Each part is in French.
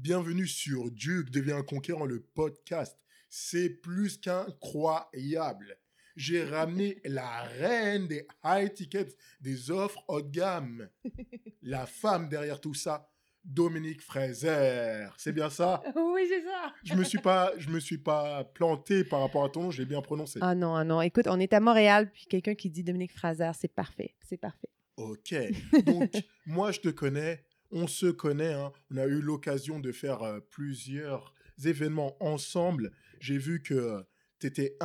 Bienvenue sur Duke devient un conquérant, le podcast. C'est plus qu'incroyable. J'ai ramené la reine des high tickets, des offres haut de gamme. La femme derrière tout ça, Dominique Fraser. C'est bien ça? Oui, c'est ça. Je me suis pas, je me suis pas planté par rapport à ton nom, je l'ai bien prononcé. Ah non, ah non. Écoute, on est à Montréal, puis quelqu'un qui dit Dominique Fraser, c'est parfait. C'est parfait. Ok. Donc, moi, je te connais, on se connaît. hein. On a eu l'occasion de faire euh, plusieurs événements ensemble. J'ai vu que tu étais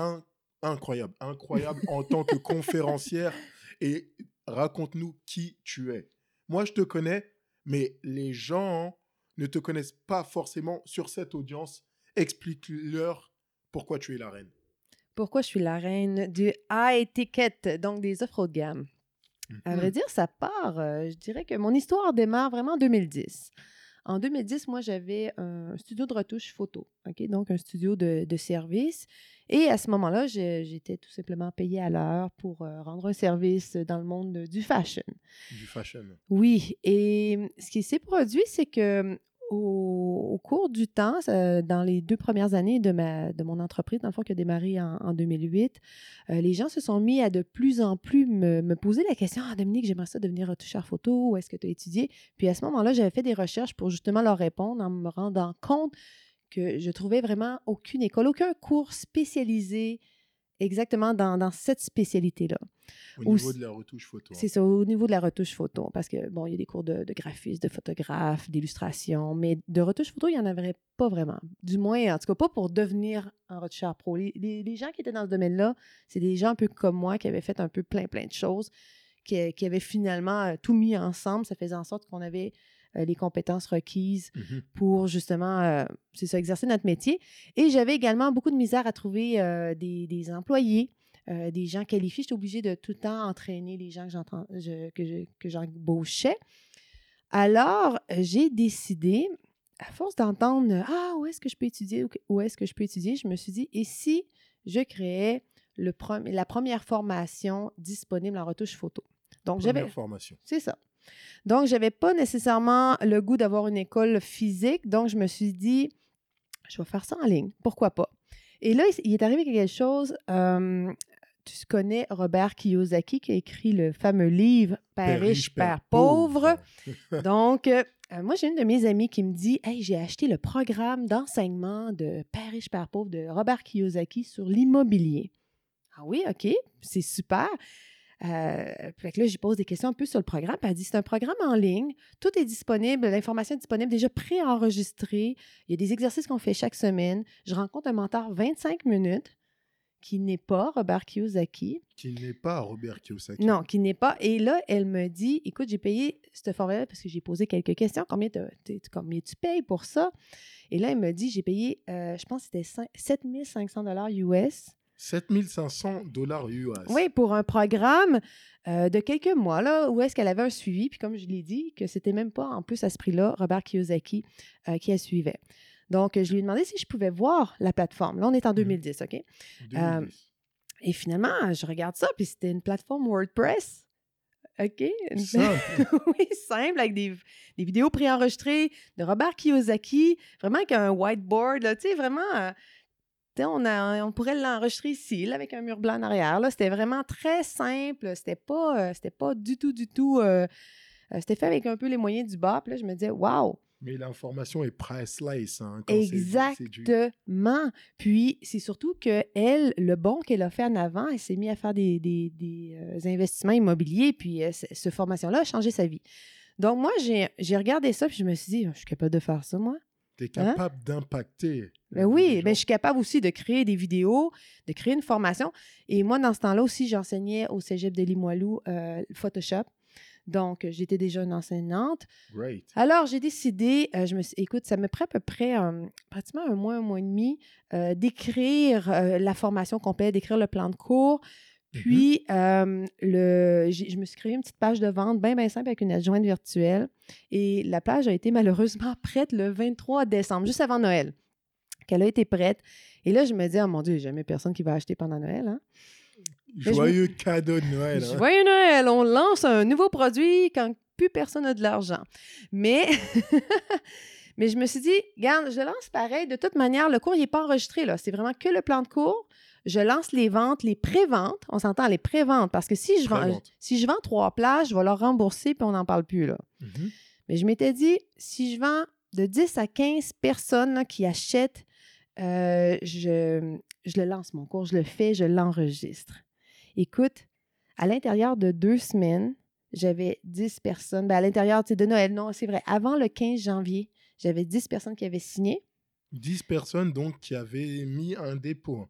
incroyable, incroyable en tant que conférencière. Et raconte-nous qui tu es. Moi, je te connais, mais les gens ne te connaissent pas forcément sur cette audience. Explique-leur pourquoi tu es la reine. Pourquoi je suis la reine du high ticket, donc des offres haut de gamme? À vrai dire, ça part, euh, je dirais que mon histoire démarre vraiment en 2010. En 2010, moi, j'avais un studio de retouche photo, OK? Donc, un studio de, de service. Et à ce moment-là, j'étais tout simplement payée à l'heure pour euh, rendre un service dans le monde du fashion. Du fashion. Oui, et ce qui s'est produit, c'est que au, cours du temps, dans les deux premières années de, ma, de mon entreprise, dans le fond, qui a démarré en, en 2008, euh, les gens se sont mis à de plus en plus me, me poser la question Ah, Dominique, j'aimerais ça devenir retoucheur photo, où est-ce que tu as étudié? Puis à ce moment-là, j'avais fait des recherches pour justement leur répondre en me rendant compte que je trouvais vraiment aucune école, aucun cours spécialisé exactement dans, dans cette spécialité-là. Au niveau de la retouche photo. C'est ça, au niveau de la retouche photo, parce que, bon, il y a des cours de, de graphisme, de photographe, d'illustration, mais de retouche photo, il n'y en avait pas vraiment. Du moins, en tout cas, pas pour devenir un retoucheur pro. Les, les- les gens qui étaient dans ce domaine-là, c'est des gens un peu comme moi qui avaient fait un peu plein, plein de choses, qui, qui avaient finalement euh, tout mis ensemble. Ça faisait en sorte qu'on avait les compétences requises Mhm. pour justement, euh, c'est ça, exercer notre métier. Et j'avais également beaucoup de misère à trouver euh, des, des employés, euh, des gens qualifiés. J'étais obligée de tout le temps entraîner les gens que, j'entends- je- que, je- que j'embauchais. Alors, euh, j'ai décidé, à force d'entendre Ah, où est-ce que je peux étudier, où est-ce que je peux étudier, je me suis dit, et si je créais le la première formation disponible en retouche photo? Donc, j'avais. Première formation. C'est ça. Donc, j'avais pas nécessairement le goût d'avoir une école physique. Donc, je me suis dit, je vais faire ça en ligne. Pourquoi pas? Et là, il est arrivé quelque chose. euh, tu connais Robert Kiyosaki qui a écrit le fameux livre Père riche, Père pauvre. Donc, euh, moi, j'ai une de mes amies qui me dit Hey, j'ai acheté le programme d'enseignement de Père riche, Père pauvre de Robert Kiyosaki sur l'immobilier. Ah oui, OK, c'est super. Euh, fait que là, j'y pose des questions un peu sur le programme. Puis elle dit c'est un programme en ligne. Tout est disponible. L'information est disponible, déjà préenregistrée. Il y a des exercices qu'on fait chaque semaine. Je rencontre un mentor 25 minutes qui n'est pas Robert Kiyosaki. Qui n'est pas Robert Kiyosaki. Non, qui n'est pas. Et là, elle me dit Écoute, j'ai payé cette formule parce que j'ai posé quelques questions. Combien, combien tu payes pour ça? Et là, elle me dit J'ai payé, euh, je pense que c'était 5 7500 US. 7500 dollars US. Oui, pour un programme euh, de quelques mois, là, où est-ce qu'elle avait un suivi. Puis comme je l'ai dit, que c'était même pas, en plus, à ce prix-là, Robert Kiyosaki euh, qui la suivait. Donc, je lui ai demandé si je pouvais voir la plateforme. Là, on est en 2010, OK? 2010. Et finalement, je regarde ça, puis c'était une plateforme WordPress. OK? Simple. oui, simple, avec des, des vidéos préenregistrées de Robert Kiyosaki, vraiment avec un whiteboard, là, tu sais, vraiment... on, a- on pourrait l'enregistrer ici, là, avec un mur blanc en arrière. Là, c'était vraiment très simple. C'était pas, euh, c'était pas du tout, du tout. euh, euh, c'était fait avec un peu les moyens du bas. Puis là, je me disais, waouh, Mais l'information est priceless. Hein, quand du- exactement. Puis c'est surtout que elle, le bon qu'elle a fait en avant, elle s'est mise à faire des, des- des, euh, investissements immobiliers. Puis euh, cette formation-là a changé sa vie. Donc moi, j'ai j'ai regardé ça, puis je me suis dit, je suis capable de faire ça, moi. Tu es capable d'impacter. Ben oui, ben, je suis capable aussi de créer des vidéos, de créer une formation. Et moi, dans ce temps-là aussi, j'enseignais au cégep de Limoilou euh, Photoshop. Donc, j'étais déjà une enseignante. Great. Alors, j'ai décidé, euh, je me suis, écoute, ça me prend à peu près euh, pratiquement un mois, un mois et demi euh, d'écrire euh, la formation complète, d'écrire le plan de cours. Puis, euh, le, je me suis créé une petite page de vente bien, bien simple avec une adjointe virtuelle. Et la page a été malheureusement prête le 23 décembre, juste avant Noël, qu'elle a été prête. Et là, je me dis, oh mon Dieu, jamais personne qui va acheter pendant Noël. Hein? me- Joyeux cadeau de Noël. hein. Joyeux Noël! On lance un nouveau produit quand plus personne n'a de l'argent. Mais, Mais je me suis dit, regarde, je lance pareil. De toute manière, le cours, il n'est pas enregistré. là. C'est vraiment que le plan de cours. Je lance les ventes, les pré-ventes. On s'entend les pré-ventes parce que si je, vends, si je vends trois plages, je vais leur rembourser puis on n'en parle plus. Là. Mhm. Mais je m'étais dit, si je vends de 10 à 15 personnes là, qui achètent, euh, je, je le lance mon cours, je le fais, je l'enregistre. Écoute, à l'intérieur de deux semaines, j'avais 10 personnes. Ben, à l'intérieur de Noël, non, c'est vrai. Avant le 15 janvier, j'avais 10 personnes qui avaient signé. 10 personnes donc qui avaient mis un dépôt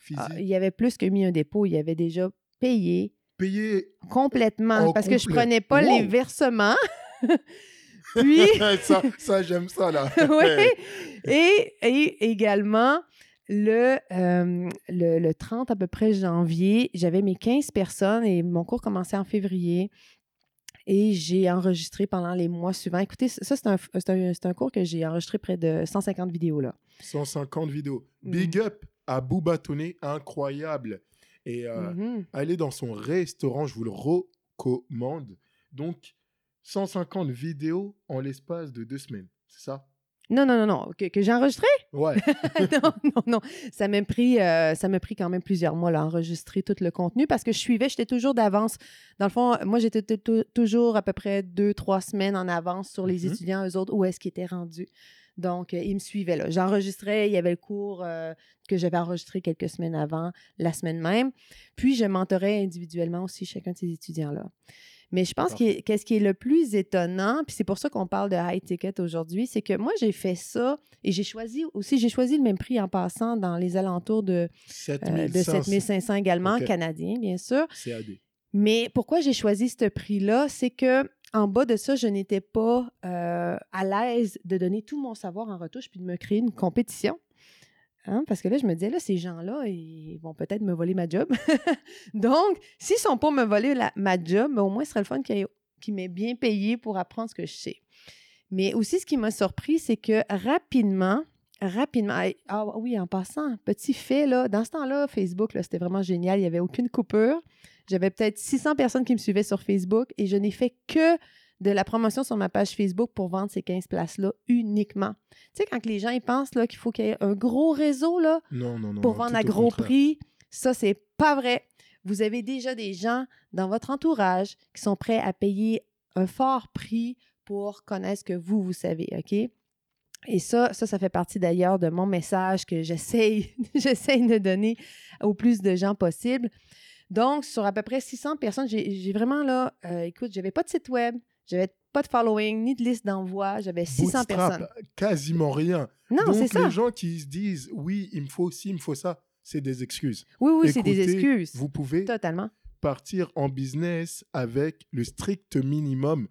physique? Ah, il y avait plus que mis un dépôt, il y avait déjà payé Payé. complètement parce que je prenais pas les versements. Puis, ça, ça j'aime ça là. oui. Et, et également, le, euh, le, le 30 à peu près janvier, j'avais mes 15 personnes et mon cours commençait en février. Et j'ai enregistré pendant les mois suivants. Écoutez, ça, c'est un, c'est un, c'est un cours que j'ai enregistré près de 150 vidéos. Là. 150 vidéos. Mhm. Big up à Bouba Toné, incroyable. Et euh, Mhm. allez dans son restaurant, je vous le recommande. Donc, 150 vidéos en l'espace de deux semaines, c'est ça? Non, non, non, non. Que, que j'ai enregistré? Ouais. non, non, non. Ça m'a pris, euh, ça m'a pris quand même plusieurs mois à enregistrer tout le contenu parce que je suivais, j'étais toujours d'avance. Dans le fond, moi, j'étais tou- tou- toujours à peu près deux, trois semaines en avance sur les Mhm. étudiants, eux autres, où est-ce qu'ils étaient rendus. Donc, euh, ils me suivaient là. J'enregistrais, il y avait le cours euh, que j'avais enregistré quelques semaines avant, la semaine même. Puis, je mentorais individuellement aussi chacun de ces étudiants-là. Mais je pense que qu'est-ce qui est le plus étonnant, puis c'est pour ça qu'on parle de high ticket aujourd'hui, c'est que moi, j'ai fait ça et j'ai choisi aussi, j'ai choisi le même prix en passant dans les alentours de, euh, 7500 de 7500 également, canadiens, bien sûr. CAD. Mais pourquoi j'ai choisi ce prix-là, c'est que en bas de ça, je n'étais pas euh, à l'aise de donner tout mon savoir en retouche puis de me créer une compétition. Hein, Parce que là, je me disais, là, ces gens-là, ils vont peut-être me voler ma job. Donc, s'ils ne sont pas me voler ma job, ben, au moins, ce serait le fun qu'ils m'aient bien payé pour apprendre ce que je sais. Mais aussi, ce qui m'a surpris, c'est que rapidement, rapidement, ah, oui, en passant, petit fait, là, dans ce temps-là, Facebook, là, c'était vraiment génial. Il n'y avait aucune coupure. J'avais peut-être 600 personnes qui me suivaient sur Facebook et je n'ai fait que de la promotion sur ma page Facebook pour vendre ces 15 places-là uniquement. Tu sais, quand les gens ils pensent là, qu'il faut qu'il y ait un gros réseau là, Non, non, non. pour vendre à gros prix, ça, c'est pas vrai. Vous avez déjà des gens dans votre entourage qui sont prêts à payer un fort prix pour connaître ce que vous, vous savez, OK? Et ça, ça, ça fait partie d'ailleurs de mon message que j'essaye, j'essaye de donner au plus de gens possible. Donc, sur à peu près 600 personnes, j'ai vraiment là, euh, écoute, j'avais pas de site web, j'avais pas de following, ni de liste d'envoi, j'avais 600 Bootstrap, personnes. quasiment rien. Non, c'est ça. les gens qui se disent, oui, il me faut ci, il me faut ça, c'est des excuses. Oui, oui, c'est des excuses. Vous pouvez Totalement. partir en business avec le strict minimum.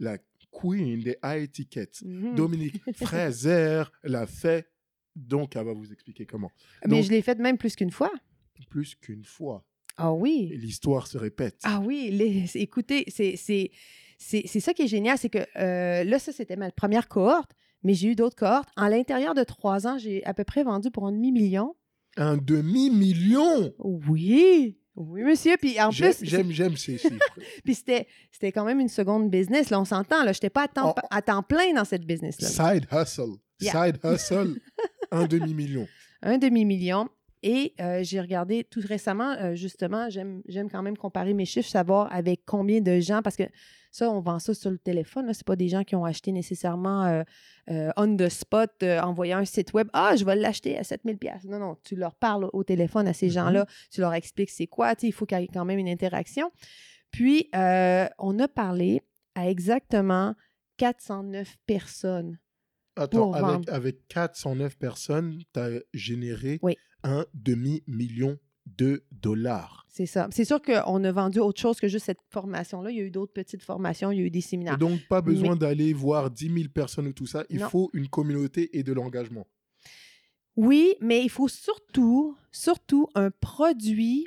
La queen des high tickets, Mhm. Dominique Fraser, l'a fait. Donc, elle va vous expliquer comment. Mais Donc- je l'ai fait même plus qu'une fois. Plus qu'une fois. Ah oui. l'histoire se répète. Ah oui. les- écoutez, c'est, c'est, c'est, c'est ça qui est génial, c'est que euh, là, ça, c'était ma première cohorte, mais j'ai eu d'autres cohortes. En l'intérieur de trois ans, j'ai à peu près vendu pour un demi-million. Un demi-million? Oui. Oui, monsieur. Puis en plus, j'aime, j'aime ces chiffres. puis c'était, c'était quand même une seconde business. Là, on s'entend. Là, je n'étais pas à temps, Oh. à temps plein dans cette business-là. Side hustle. Yeah. Side hustle. un demi-million. un demi-million. Et euh, j'ai regardé tout récemment, euh, justement, j'aime, j'aime quand même comparer mes chiffres, savoir avec combien de gens, parce que ça, on vend ça sur le téléphone. Ce pas des gens qui ont acheté nécessairement euh, euh, on the spot euh, en voyant un site web. Ah, je vais l'acheter à 7000 pièces. Non, non, tu leur parles au téléphone à ces Mhm. gens-là, tu leur expliques c'est quoi. Il faut qu'il y ait quand même une interaction. Puis, euh, on a parlé à exactement 409 personnes. Attends, avec, avec 409 personnes, tu as généré Oui. un demi-million de dollars. C'est ça. C'est sûr qu'on a vendu autre chose que juste cette formation-là. Il y a eu d'autres petites formations, il y a eu des séminaires. donc, pas besoin d'aller voir 10 000 personnes ou tout ça. Il Non. faut une communauté et de l'engagement. Oui, mais il faut surtout, surtout un produit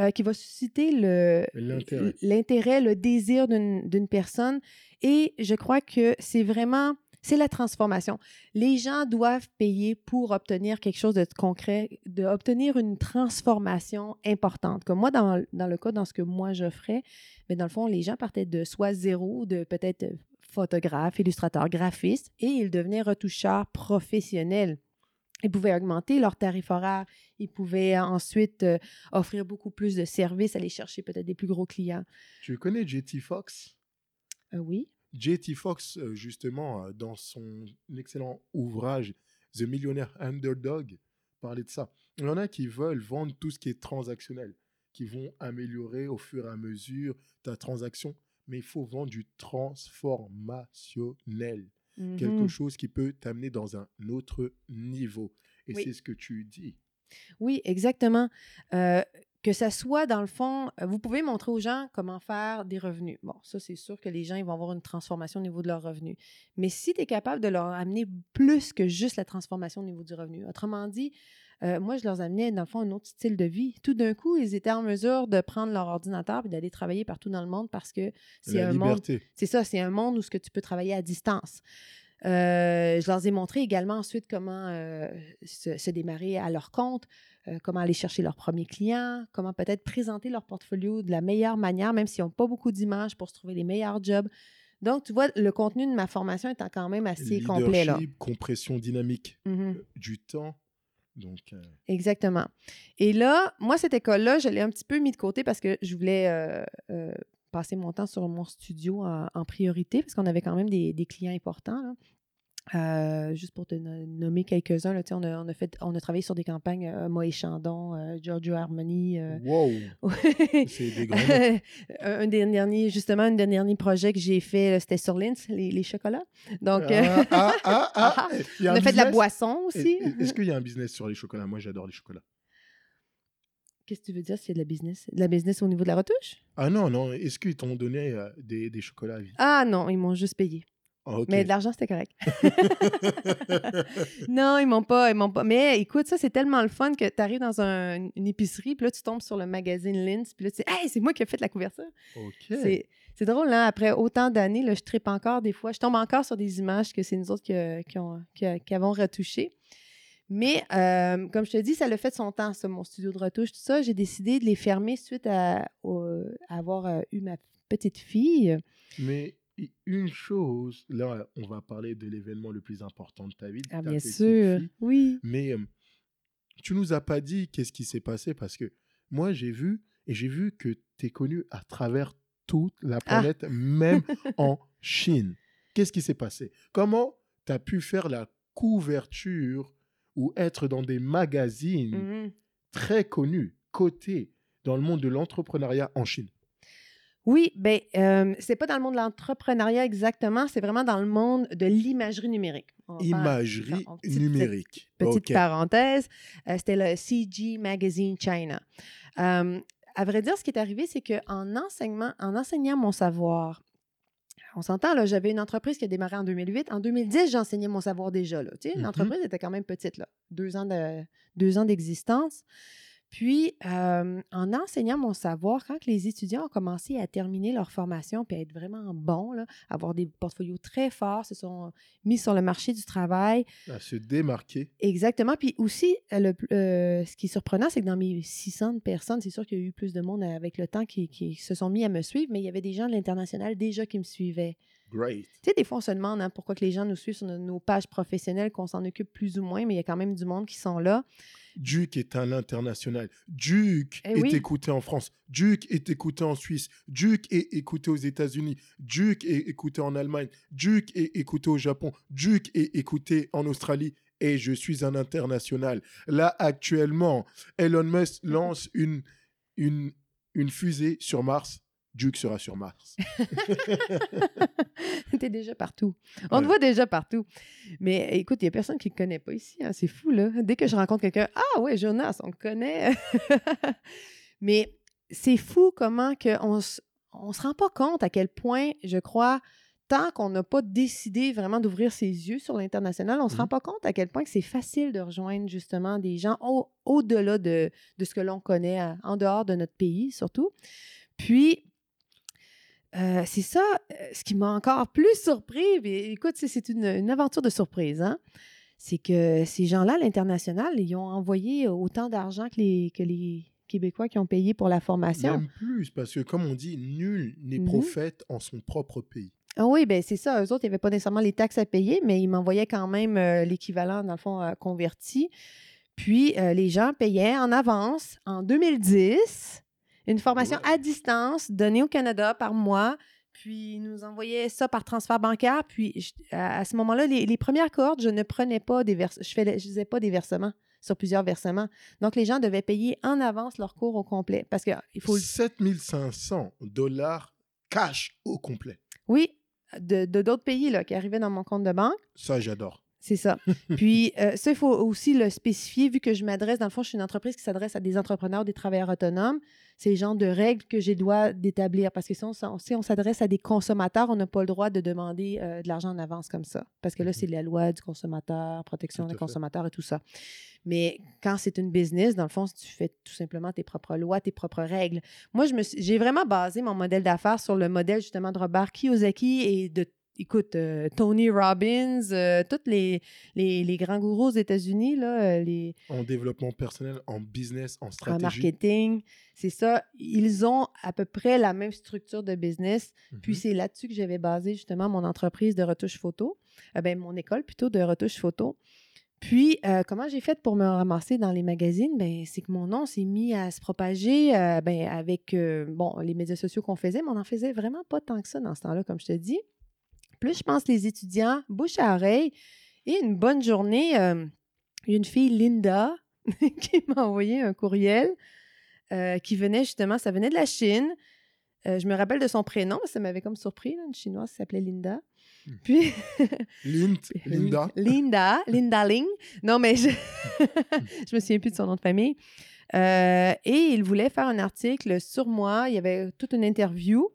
euh, qui va susciter le, L'intérêt. l'intérêt, le désir d'une d'une personne. Et je crois que c'est vraiment, c'est la transformation. Les gens doivent payer pour obtenir quelque chose de concret, d'obtenir une transformation importante. Comme moi, dans, dans le cas, dans ce que moi je ferais, mais dans le fond, les gens partaient de soit zéro, de peut-être photographe, illustrateur, graphiste et ils devenaient retoucheurs professionnels. Ils pouvaient augmenter leur tarif horaire. Ils pouvaient ensuite euh, offrir beaucoup plus de services, aller chercher peut-être des plus gros clients. Tu connais JT Fox? Euh, oui. JT Fox, euh, justement, euh, dans son excellent ouvrage The Millionaire Underdog, parlait de ça. Il y en a qui veulent vendre tout ce qui est transactionnel, qui vont améliorer au fur et à mesure ta transaction, mais il faut vendre du transformationnel, quelque Mhm. chose qui peut t'amener dans un autre niveau. Et Oui. c'est ce que tu dis. Oui, exactement. Euh, que ça soit, dans le fond, euh, vous pouvez montrer aux gens comment faire des revenus. Bon, ça, c'est sûr que les gens ils vont avoir une transformation au niveau de leurs revenus. Mais si tu es capable de leur amener plus que juste la transformation au niveau du revenu, autrement dit, euh, moi, je leur amenais, dans le fond, un autre style de vie. Tout d'un coup, ils étaient en mesure de prendre leur ordinateur et d'aller travailler partout dans le monde parce que c'est un monde c'est ça, c'est un monde où ce que tu peux travailler à distance. Euh, je leur ai montré également ensuite comment euh, se, se démarrer à leur compte, euh, comment aller chercher leurs premiers clients, comment peut-être présenter leur portfolio de la meilleure manière, même s'ils n'ont pas beaucoup d'images pour se trouver les meilleurs jobs. Donc, tu vois, le contenu de ma formation est quand même assez complet. Là. Compression dynamique Mhm. du temps. Donc, Exactement. Et là, moi, cette école-là, je l'ai un petit peu mis de côté parce que je voulais passer mon temps sur mon studio en, en priorité parce qu'on avait quand même des, des clients importants. là. Euh, juste pour te no- nommer quelques-uns, on, a, on, a fait, on a travaillé sur des campagnes euh, Moët Chandon, euh, Giorgio Armani. euh, wow, c'est des un des derniers, justement, un des derniers projets que j'ai fait, c'était sur Lindt, les, les chocolats. Donc, euh, Ah, ah, ah, a on a fait de la boisson aussi. Est-ce qu'il y a un business sur les chocolats? Moi, j'adore les chocolats. Qu'est-ce que tu veux dire s'il y a de la business? De la business au niveau de la retouche? Ah non, non. Est-ce qu'ils t'ont donné euh, des, des chocolats à vie? Ah non, ils m'ont juste payé. Ah. Mais de l'argent, c'était correct. non, ils m'ont pas, ils m'ont pas. Mais écoute, ça, c'est tellement le fun que tu arrives dans un- une épicerie, puis là, tu tombes sur le magazine Linz, puis là, tu sais, hey, c'est moi qui ai fait la couverture. C'est, c'est drôle, hein? Après autant d'années, je tripe encore des fois. Je tombe encore sur des images que c'est nous autres qui, qui, ont, qui, qui avons retouchées. Mais euh, comme je te dis, ça l'a fait de son temps, ça, mon studio de retouche, tout ça. J'ai décidé de les fermer suite à, avoir euh, eu ma petite fille. Mais une chose, là, on va parler de l'événement le plus important de ta vie. de Ah, ta bien sûr. fille. Oui. Mais euh, tu nous as pas dit qu'est-ce qui s'est passé parce que moi, j'ai vu et j'ai vu que tu es connu à travers toute la Ah. planète, même en Chine. Qu'est-ce qui s'est passé? Comment tu as pu faire la couverture ou être dans des magazines Mhm. très connus, cotés dans le monde de l'entrepreneuriat en Chine Oui, ben euh, c'est pas dans le monde de l'entrepreneuriat exactement, c'est vraiment dans le monde de l'imagerie numérique. Imagerie petite- numérique. Petite parenthèse, euh, c'était le CG Magazine China. Euh, à vrai dire, ce qui est arrivé, c'est qu'en enseignement, en enseignant mon savoir, on s'entend, là, j'avais une entreprise qui a démarré en 2008. En 2010, j'enseignais mon savoir déjà. Là. L'entreprise était quand même petite, là. deux ans de- deux ans d'existence. Puis, euh, en enseignant mon savoir, quand les étudiants ont commencé à terminer leur formation puis à être vraiment bons, là, avoir des portfolios très forts, se sont mis sur le marché du travail, À se démarquer. Exactement. Puis aussi, euh, le, euh, ce qui est surprenant, c'est que dans mes 600 personnes, c'est sûr qu'il y a eu plus de monde avec le temps qui, qui se sont mis à me suivre, mais il y avait des gens de l'international déjà qui me suivaient. Great. Tu sais, des fois, on se demande hein, pourquoi que les gens nous suivent sur nos, pages professionnelles, qu'on s'en occupe plus ou moins, mais il y a quand même du monde qui sont là. Duke est un international. Duke Eh est oui. écouté en France. Duke est écouté en Suisse. Duke est écouté aux États-Unis. Duke est écouté en Allemagne. Duke est écouté au Japon. Duke est écouté en Australie. Et je suis un international. Là, actuellement, Elon Musk lance une, une, une fusée sur Mars. Duke sera sur Mars. T'es déjà partout. On te Ouais. voit déjà partout. Mais écoute, il n'y a personne qui ne connaît pas ici. hein, C'est fou, là. Dès que je rencontre quelqu'un, ah ouais, Jonas, on le connaît. Mais c'est fou comment que on s- on se rend pas compte à quel point, je crois, tant qu'on n'a pas décidé vraiment d'ouvrir ses yeux sur l'international, on ne se rend Mhm. pas compte à quel point que c'est facile de rejoindre justement des gens au- au-delà de, de ce que l'on connaît, à- en dehors de notre pays surtout. Puis, euh, c'est ça, euh, ce qui m'a encore plus surpris. puis écoute, c'est- une, une aventure de surprise, hein? C'est que ces gens-là, l'international, ils ont envoyé autant d'argent que les, que les Québécois qui ont payé pour la formation. Même plus, parce que comme on dit, nul n'est prophète en son propre pays. Ah oui, ben c'est ça. Eux autres, il n'y avait pas nécessairement les taxes à payer, mais ils m'envoyaient quand même euh, l'équivalent, dans le fond, euh, converti. Puis, euh, les gens payaient en avance, en 2010, une formation à distance donnée au Canada par mois. Puis, ils nous envoyaient ça par transfert bancaire. Puis, je- à, à ce moment-là, les, les premières cohortes, je ne prenais pas des versements. Je ne faisais pas des versements sur plusieurs versements. Donc, les gens devaient payer en avance leur cours au complet. Parce qu'il faut le 7500 dollars cash au complet. Oui, de de d'autres pays là, qui arrivaient dans mon compte de banque. Ça, j'adore. C'est ça. Puis, euh, ça, il faut aussi le spécifier, vu que je m'adresse, dans le fond, je suis une entreprise qui s'adresse à des entrepreneurs, des travailleurs autonomes. C'est le genre de règles que j'ai le droit d'établir. Parce que si on, si on s'adresse à des consommateurs, on n'a pas le droit de demander euh, de l'argent en avance comme ça. Parce que là, Mhm. c'est la loi du consommateur, protection des consommateurs et tout ça. Mais quand c'est une business, dans le fond, tu fais tout simplement tes propres lois, tes propres règles. Moi, je me suis- j'ai vraiment basé mon modèle d'affaires sur le modèle justement de Robert Kiyosaki et de, écoute, euh, Tony Robbins, euh, tous les, les, les grands gourous aux États-Unis, là, euh, les, En développement personnel, en business, en en stratégie. marketing, c'est ça. Ils ont à peu près la même structure de business. Puis Mhm. c'est là-dessus que j'avais basé justement mon entreprise de retouche photo, Euh, ben, mon école plutôt de retouche photo. Puis, euh, comment j'ai fait pour me ramasser dans les magazines? Ben, c'est que mon nom s'est mis à se propager euh, ben, avec euh, bon, les médias sociaux qu'on faisait, mais on n'en faisait vraiment pas tant que ça dans ce temps-là, comme je te dis. Plus je pense les étudiants, bouche à oreille, et une bonne journée, euh, il y a une fille, Linda, qui m'a envoyé un courriel euh, qui venait justement, ça venait de la Chine. Euh, je me rappelle de son prénom, ça m'avait comme surpris, là, une chinoise qui s'appelait Linda. Hmm. Puis. Linda. Linda, Linda Ling. Non, mais je, je me souviens plus de son nom de famille. Euh, et il voulait faire un article sur moi. Il y avait toute une interview.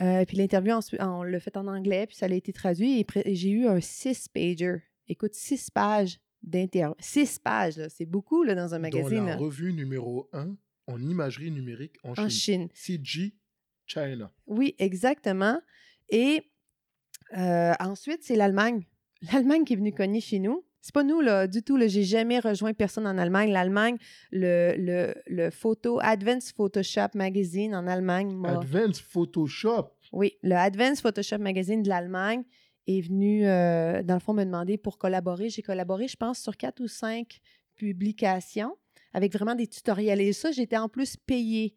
Euh, puis l'interview, on l'a fait en anglais, puis ça a été traduit. Et, j'ai eu un six-pager. Écoute, six pages d'interview. Six pages, là, c'est beaucoup là, dans un magazine Dans la revue numéro 1 en imagerie numérique en, en Chine. Chine. CG China. Oui, exactement. Et euh, ensuite, c'est l'Allemagne. L'Allemagne qui est venue cogner chez nous. C'est pas nous, là, du tout. Là, j'ai jamais rejoint personne en Allemagne. L'Allemagne, le, le, le photo, Advanced Photoshop Magazine en Allemagne m'a Advanced Photoshop? Oui, le Advanced Photoshop Magazine de l'Allemagne est venu, euh, dans le fond, me demander pour collaborer. J'ai collaboré, je pense, sur quatre ou cinq publications avec vraiment des tutoriels. Et ça, j'étais en plus payée.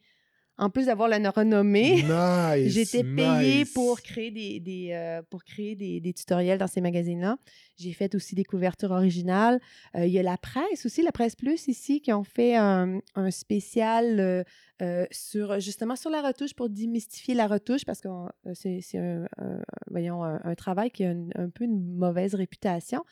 En plus d'avoir la renommée, Nice. j'étais payée nice. pour créer, des, des, euh, pour créer des, des tutoriels dans ces magazines-là. J'ai fait aussi des couvertures originales. Euh, il y a la presse aussi, la Presse Plus ici, qui ont fait un, un spécial euh, sur justement sur la retouche pour démystifier la retouche parce que c'est c'est un, un- voyons, un, un travail qui a une- un peu une mauvaise réputation.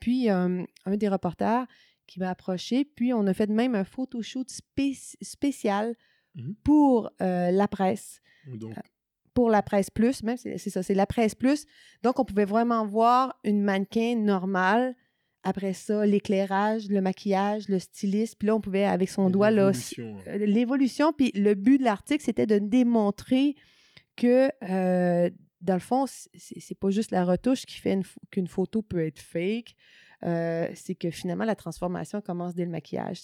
Puis un des reporters qui m'a approché, puis on a fait même un photoshoot spé- spécial Mhm. pour euh, la presse Donc, pour la presse plus, même c'est ça, c'est la presse plus. Donc, on pouvait vraiment voir une mannequin normale. Après ça, l'éclairage, le maquillage, le styliste. Puis là, on pouvait, avec son doigt, l'évolution, euh, l'évolution. Puis le but de l'article, c'était de démontrer que, euh, dans le fond, c'est pas juste la retouche qui fait qu'une photo peut être fake. Euh, c'est que finalement, la transformation commence dès le maquillage.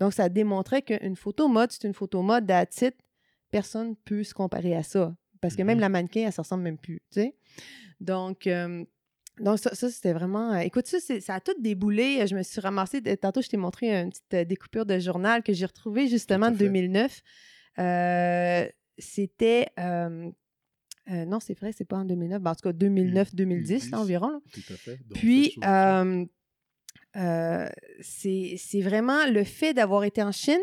Donc, ça démontrait qu'une photo mode, c'est une photo mode à titre. Personne ne peut se comparer à ça. Parce que même Mhm. la mannequin, elle ne se ressemble même plus. Donc, euh, donc ça, ça, c'était vraiment... euh, écoute, ça, ça a tout déboulé. Je me suis ramassée... Tantôt, je t'ai montré une petite euh, découpure de journal que j'ai retrouvée justement de fait. 2009. Euh, c'était... euh, non, c'est vrai, c'est pas en 2009. Ben, en tout cas, 2009-2010 2010. là, environ. là. Tout à fait. Puis, euh, euh, c'est c'est vraiment le fait d'avoir été en Chine,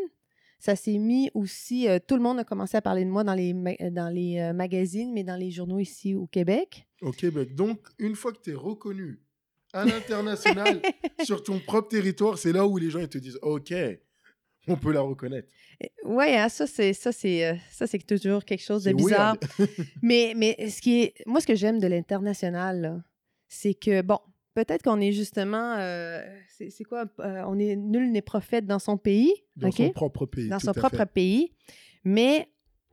ça s'est mis aussi, euh, tout le monde a commencé à parler de moi dans les, ma- dans les euh, magazines, mais dans les journaux ici au Québec. au Québec. Donc, une fois que tu es reconnu à l'international sur ton propre territoire, c'est là où les gens ils te disent OK, on peut la reconnaître. Oui, ça, c'est ça, c'est euh, ça, c'est toujours quelque chose de bizarre. mais, mais ce qui est, moi, ce que j'aime de l'international, c'est que, bon, peut-être qu'on est justement, euh, c'est quoi, euh, on est, nul n'est prophète dans son pays, Dans son propre pays. dans son propre fait. pays, mais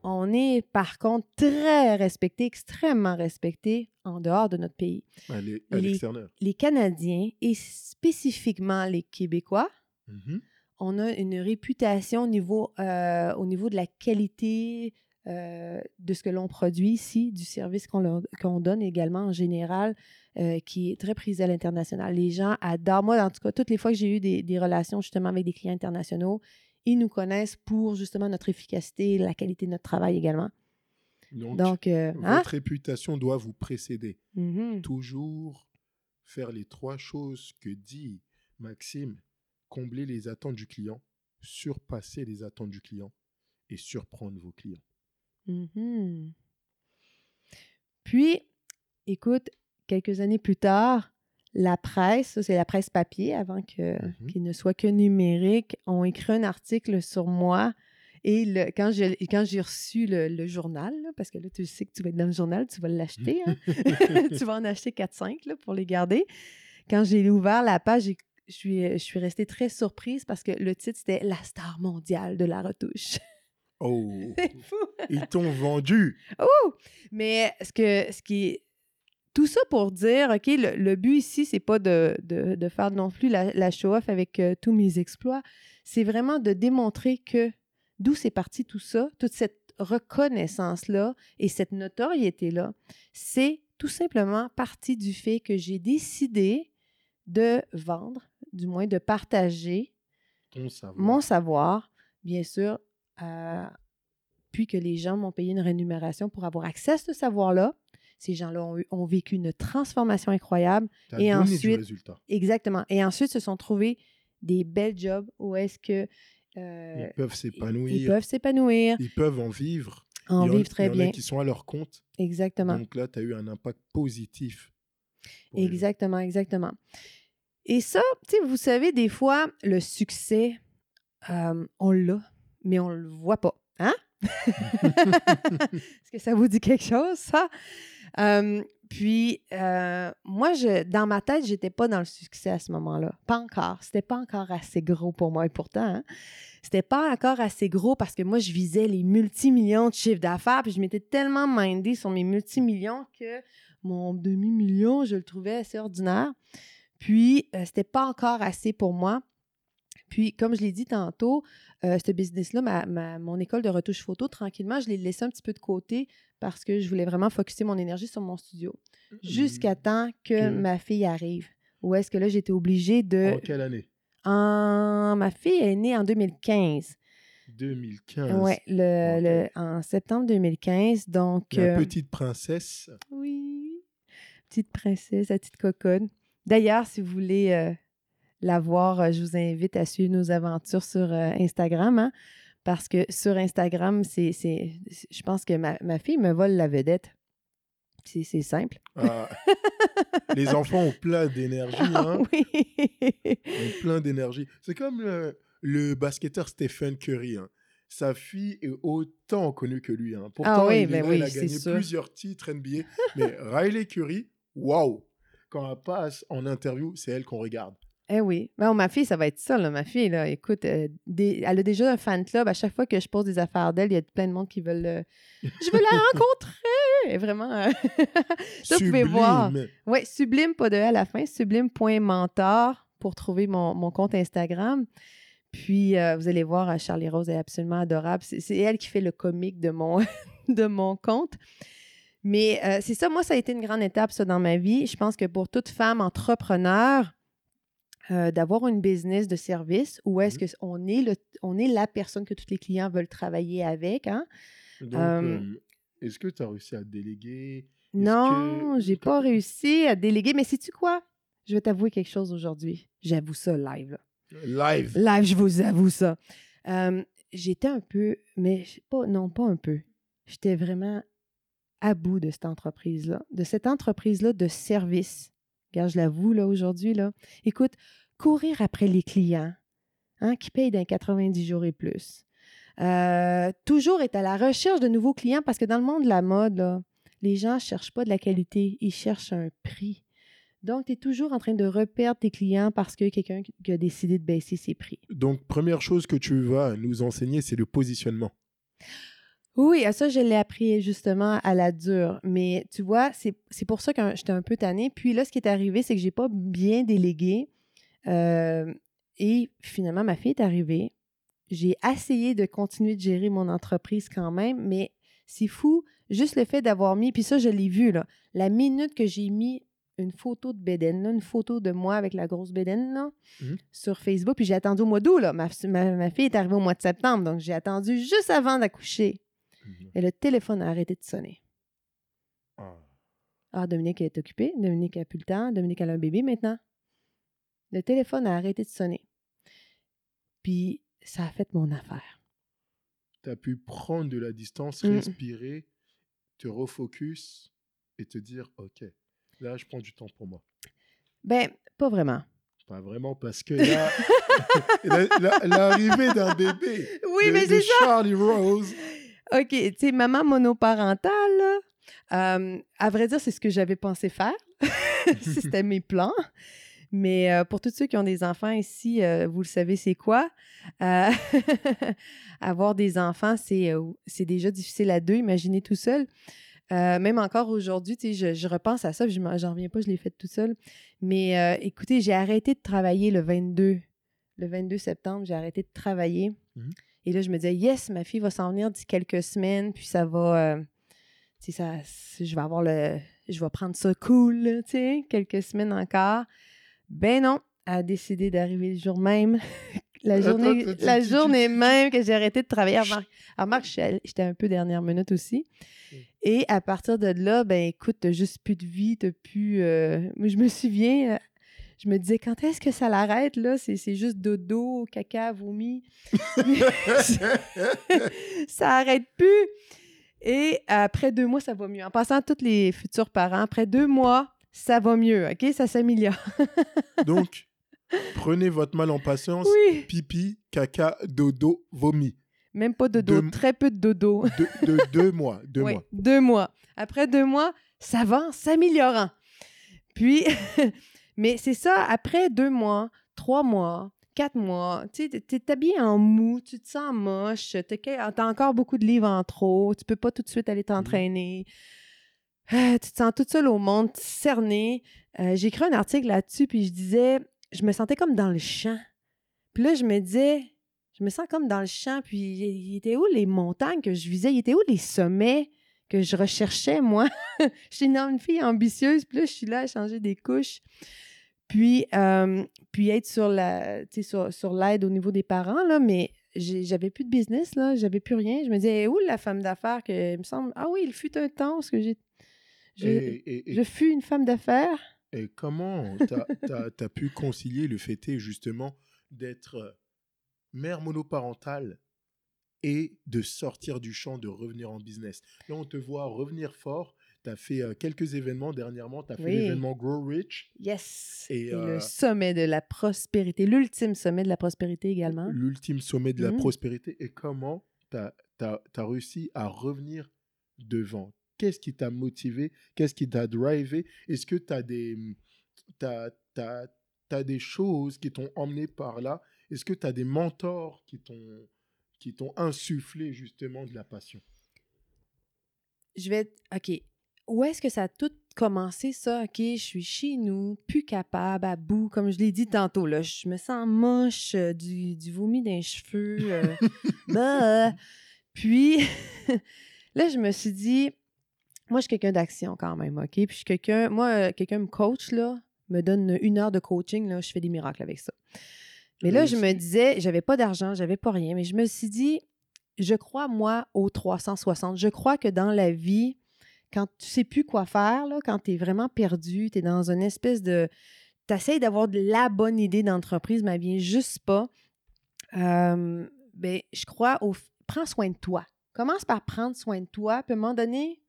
on est par contre très respecté, extrêmement respecté en dehors de notre pays. À l'e- à Les- l'extérieur. Les Canadiens et spécifiquement les Québécois, Mhm. On a une réputation au niveau, euh, au niveau de la qualité euh, de ce que l'on produit ici, du service qu'on donne également en général, euh, qui est très prisé à l'international. Les gens adorent. Moi, en tout cas, toutes les fois que j'ai eu des, des relations justement avec des clients internationaux, ils nous connaissent pour justement notre efficacité, la qualité de notre travail également. Donc, Donc, euh, hein? votre réputation doit vous précéder. Mhm. Toujours faire les trois choses que dit Maxime, combler les attentes du client, surpasser les attentes du client et surprendre vos clients. Mhm. Puis, écoute, quelques années plus tard, la presse, c'est la presse papier avant que, Mhm. qu'il ne soit que numérique, ont écrit un article sur moi. Et le- quand, je- quand j'ai reçu le, le journal, là, parce que là, tu sais que tu vas être dans le journal, tu vas l'acheter. hein. tu vas en acheter 4-5 là, pour les garder. Quand j'ai ouvert la page, j'ai- je suis, je suis restée très surprise parce que le titre, c'était La star mondiale de la retouche. Oh, C'est fou! ils t'ont vendu. Ouh! Mais ce, que, ce qui. Tout ça pour dire, OK, le, le but ici, c'est pas de, de, de faire non plus la, la show-off avec euh, tous mes exploits. C'est vraiment de démontrer que d'où c'est parti tout ça, toute cette reconnaissance-là et cette notoriété-là, c'est tout simplement partie du fait que j'ai décidé de vendre, du moins de partager savoir. mon savoir, bien sûr, euh, puis que les gens m'ont payé une rémunération pour avoir accès à ce savoir-là. Ces gens-là ont, vécu une transformation incroyable. Et ensuite- résultat. Exactement. Et ensuite, se sont trouvés des belles jobs où est-ce que euh, Ils peuvent ils s'épanouir. peuvent s'épanouir, Ils peuvent en vivre. en vivre très il y en a bien. qui sont à leur compte. Exactement. Donc là, tu as eu un impact positif. Exactement, exactement. Et ça, tu sais, vous savez, des fois, le succès, euh, on l'a, mais on le voit pas. Hein? Est-ce que ça vous dit quelque chose, ça? Euh, puis, euh, moi, je, dans ma tête, j'étais pas dans le succès à ce moment-là. Pas encore. C'était pas encore assez gros pour moi. Et pourtant, hein, c'était pas encore assez gros parce que moi, je visais les multimillions de chiffres d'affaires. Puis, je m'étais tellement mindée sur mes multimillions que mon demi-million, je le trouvais assez ordinaire. Puis, euh, c'était pas encore assez pour moi. Puis, comme je l'ai dit tantôt, euh, ce business-là, ma- ma- mon école de retouche photo, tranquillement, je l'ai laissé un petit peu de côté parce que je voulais vraiment focuser mon énergie sur mon studio. Jusqu'à temps que ma fille arrive. Où est-ce que là, j'étais obligée de... En quelle année? En... Ma fille est née en 2015. 2015. Ouais, le, en septembre 2015. Donc, La euh, petite princesse. oui, petite princesse, la petite coconne. D'ailleurs, si vous voulez euh, la voir, euh, je vous invite à suivre nos aventures sur euh, Instagram, hein, parce que sur Instagram, c'est, je pense que ma, ma fille me vole la vedette. C'est, c'est simple. Ah, les enfants ont plein d'énergie. Hein, oui. ont plein d'énergie. C'est comme le, le basketteur Stephen Curry. hein. Sa fille est autant connue que lui. hein. Pourtant, Ah oui, il, ben là, oui, il a gagné plusieurs titres NBA. Mais Riley Curry, waouh Quand elle passe en interview, c'est elle qu'on regarde. Eh oui. Ben, ma fille, ça va être ça, là. Ma fille, là, écoute, euh, des- elle a déjà un fan club. À chaque fois que je pose des affaires d'elle, il y a plein de monde qui veulent. euh, je veux la rencontrer! Et Vraiment. euh, Ça, vous pouvez voir. Sublime. Oui, sublime, pas de à la fin, sublime.mentor pour trouver mon, mon compte Instagram. Puis, euh, vous allez voir, euh, Charlie Rose est absolument adorable. C'est c'est elle qui fait le comique de mon, de mon compte. Mais euh, c'est ça, moi, ça a été une grande étape, ça, dans ma vie. Je pense que pour toute femme entrepreneur, euh, d'avoir une business de service où est-ce Mhm. qu'on est, le, on est la personne que tous les clients veulent travailler avec. Hein? Euh, est-ce que tu as réussi à déléguer? Est-ce Non, que- j'ai pas réussi à déléguer. Mais sais-tu quoi? Je vais t'avouer quelque chose aujourd'hui. J'avoue ça live. là. Live. Live, je vous avoue ça. Euh, J'étais un peu, mais pas, non, pas un peu. J'étais vraiment à bout de cette entreprise-là, de cette entreprise-là de service. Regarde, je l'avoue, là, aujourd'hui. Écoute, courir après les clients hein, qui payent d'un 90 jours et plus. Euh, toujours être à la recherche de nouveaux clients parce que dans le monde de la mode, les gens ne cherchent pas de la qualité, ils cherchent un prix. Donc, tu es toujours en train de reperdre tes clients parce que quelqu'un qui a décidé de baisser ses prix. Donc, première chose que tu vas nous enseigner, c'est le positionnement. Oui, à ça, je l'ai appris justement à la dure. Mais tu vois, c'est pour ça que j'étais un peu tannée. Puis là, ce qui est arrivé, c'est que j'ai pas bien délégué. Euh, et finalement, ma fille est arrivée. J'ai essayé de continuer de gérer mon entreprise quand même, mais C'est fou. Juste le fait d'avoir mis, puis ça, je l'ai vu, là. La minute que j'ai mis une photo de Bédène, là, une photo de moi avec la grosse Bédène, là, Mhm. sur Facebook, puis j'ai attendu au mois d'août, ma- ma fille est arrivée au mois de septembre, donc j'ai attendu juste avant d'accoucher. Mhm. Et le téléphone a arrêté de sonner. Ah. Ah, Dominique est occupée. Dominique a plus le temps. Dominique a un bébé maintenant. Le téléphone a arrêté de sonner. Puis, ça a fait mon affaire. Tu as pu prendre de la distance, Mm. respirer, te refocus et te dire, OK, là, je prends du temps pour moi. Ben, pas vraiment. Pas vraiment, parce que là, la- la- l'arrivée d'un bébé Oui, de, mais de c'est ça. Charlie Rose, OK, tu sais, maman monoparentale, euh, à vrai dire, c'est ce que j'avais pensé faire. C'était mes plans. Mais euh, pour tous ceux qui ont des enfants ici, euh, vous le savez, c'est quoi? Euh, avoir des enfants, c'est c'est déjà difficile à deux, imaginez tout seul. Même encore aujourd'hui, tu sais, je, je repense à ça, puis je m'en j'en reviens pas, je l'ai fait tout seul. Mais écoutez, j'ai arrêté de travailler le 22, le 22 septembre, j'ai arrêté de travailler. Mhm. Et là, je me disais, yes, ma fille va s'en venir d'ici quelques semaines, puis ça va, euh, tu sais, ça, je vais avoir le, je vais prendre ça cool, tu sais, quelques semaines encore. Ben non, elle a décidé d'arriver le jour même, la Attends, journée, la journée même que j'ai arrêté de travailler. Remarque, j'étais un peu dernière minute aussi. Mm. Et à partir de là, ben écoute, t'as juste plus de vie, t'as plus... euh, je me souviens, euh, je me disais, quand est-ce que ça l'arrête, là? C'est c'est juste dodo, caca, vomi. ça arrête plus. Et après deux mois, ça va mieux. En passant à tous les futurs parents, après deux mois, ça va mieux, OK? Ça s'améliore. donc, prenez votre mal en patience. Oui. Pipi, caca, dodo, vomi. Même pas de dodo, Deux- très peu de dodo. De, de deux mois. Deux Oui, mois. deux mois. Après deux mois, ça va en s'améliorant. Puis, mais c'est ça, après deux mois, trois mois, quatre mois, tu sais, t'es- en mou, tu te sens moche, que- t'as encore beaucoup de livres en trop, tu peux pas tout de suite aller t'entraîner. Ah, tu te sens toute seule au monde, cerné. Euh, J'ai écrit un article là-dessus, puis je disais, je me sentais comme dans le champ. Puis là, je me disais, je me sens comme dans le champ, puis il était où les montagnes que je visais? Il était où les sommets? Que je recherchais, moi? je suis une, fille ambitieuse, puis là, je suis là à changer des couches. Puis, euh, puis être sur la, sur, sur l'aide au niveau des parents, là, mais j'avais plus de business, là, j'avais plus rien. Je me disais, où la femme d'affaires que, il me semble, ah oui, il fut un temps, parce que j'ai, je, Et, et- et- je fus une femme d'affaires. et comment tu as, pu concilier le fait justement d'être euh, mère monoparentale et de sortir du champ, de revenir en business Là, on te voit revenir fort. Tu as fait euh, quelques événements dernièrement. Tu as fait l'événement Grow Rich, Yes! Et, Et, euh, le sommet de la prospérité, l'ultime sommet de la prospérité également. l'ultime sommet de la Mhm. prospérité. Et comment tu as, réussi à revenir devant? Qu'est-ce qui t'a motivé? Qu'est-ce qui t'a drivé? Est-ce que tu as des, t'as des choses qui t'ont emmené par là? Est-ce que tu as des mentors qui t'ont qui t'ont insufflé justement de la passion? Je vais. OK. Où est-ce que ça a tout commencé, ça? OK, je suis chez nous, plus capable, à bout, comme je l'ai dit tantôt, là. Je me sens moche, euh, du, du vomi dans les cheveux. euh, bah. Puis, là, je me suis dit, moi, je suis quelqu'un d'action quand même, OK? Puis, je suis quelqu'un, moi, euh, quelqu'un me coach, là, me donne une heure de coaching, là, je fais des miracles avec ça. Mais là, je me disais, j'avais pas d'argent, j'avais pas rien, mais je me suis dit, je crois, moi, au 360. Je crois que dans la vie, quand tu sais plus quoi faire, là, quand tu es vraiment perdu, tu es dans une espèce de. Tu essaies d'avoir de la bonne idée d'entreprise, mais elle vient juste pas. Euh, ben, je crois au. Prends soin de toi. Commence par prendre soin de toi, puis à un moment donné,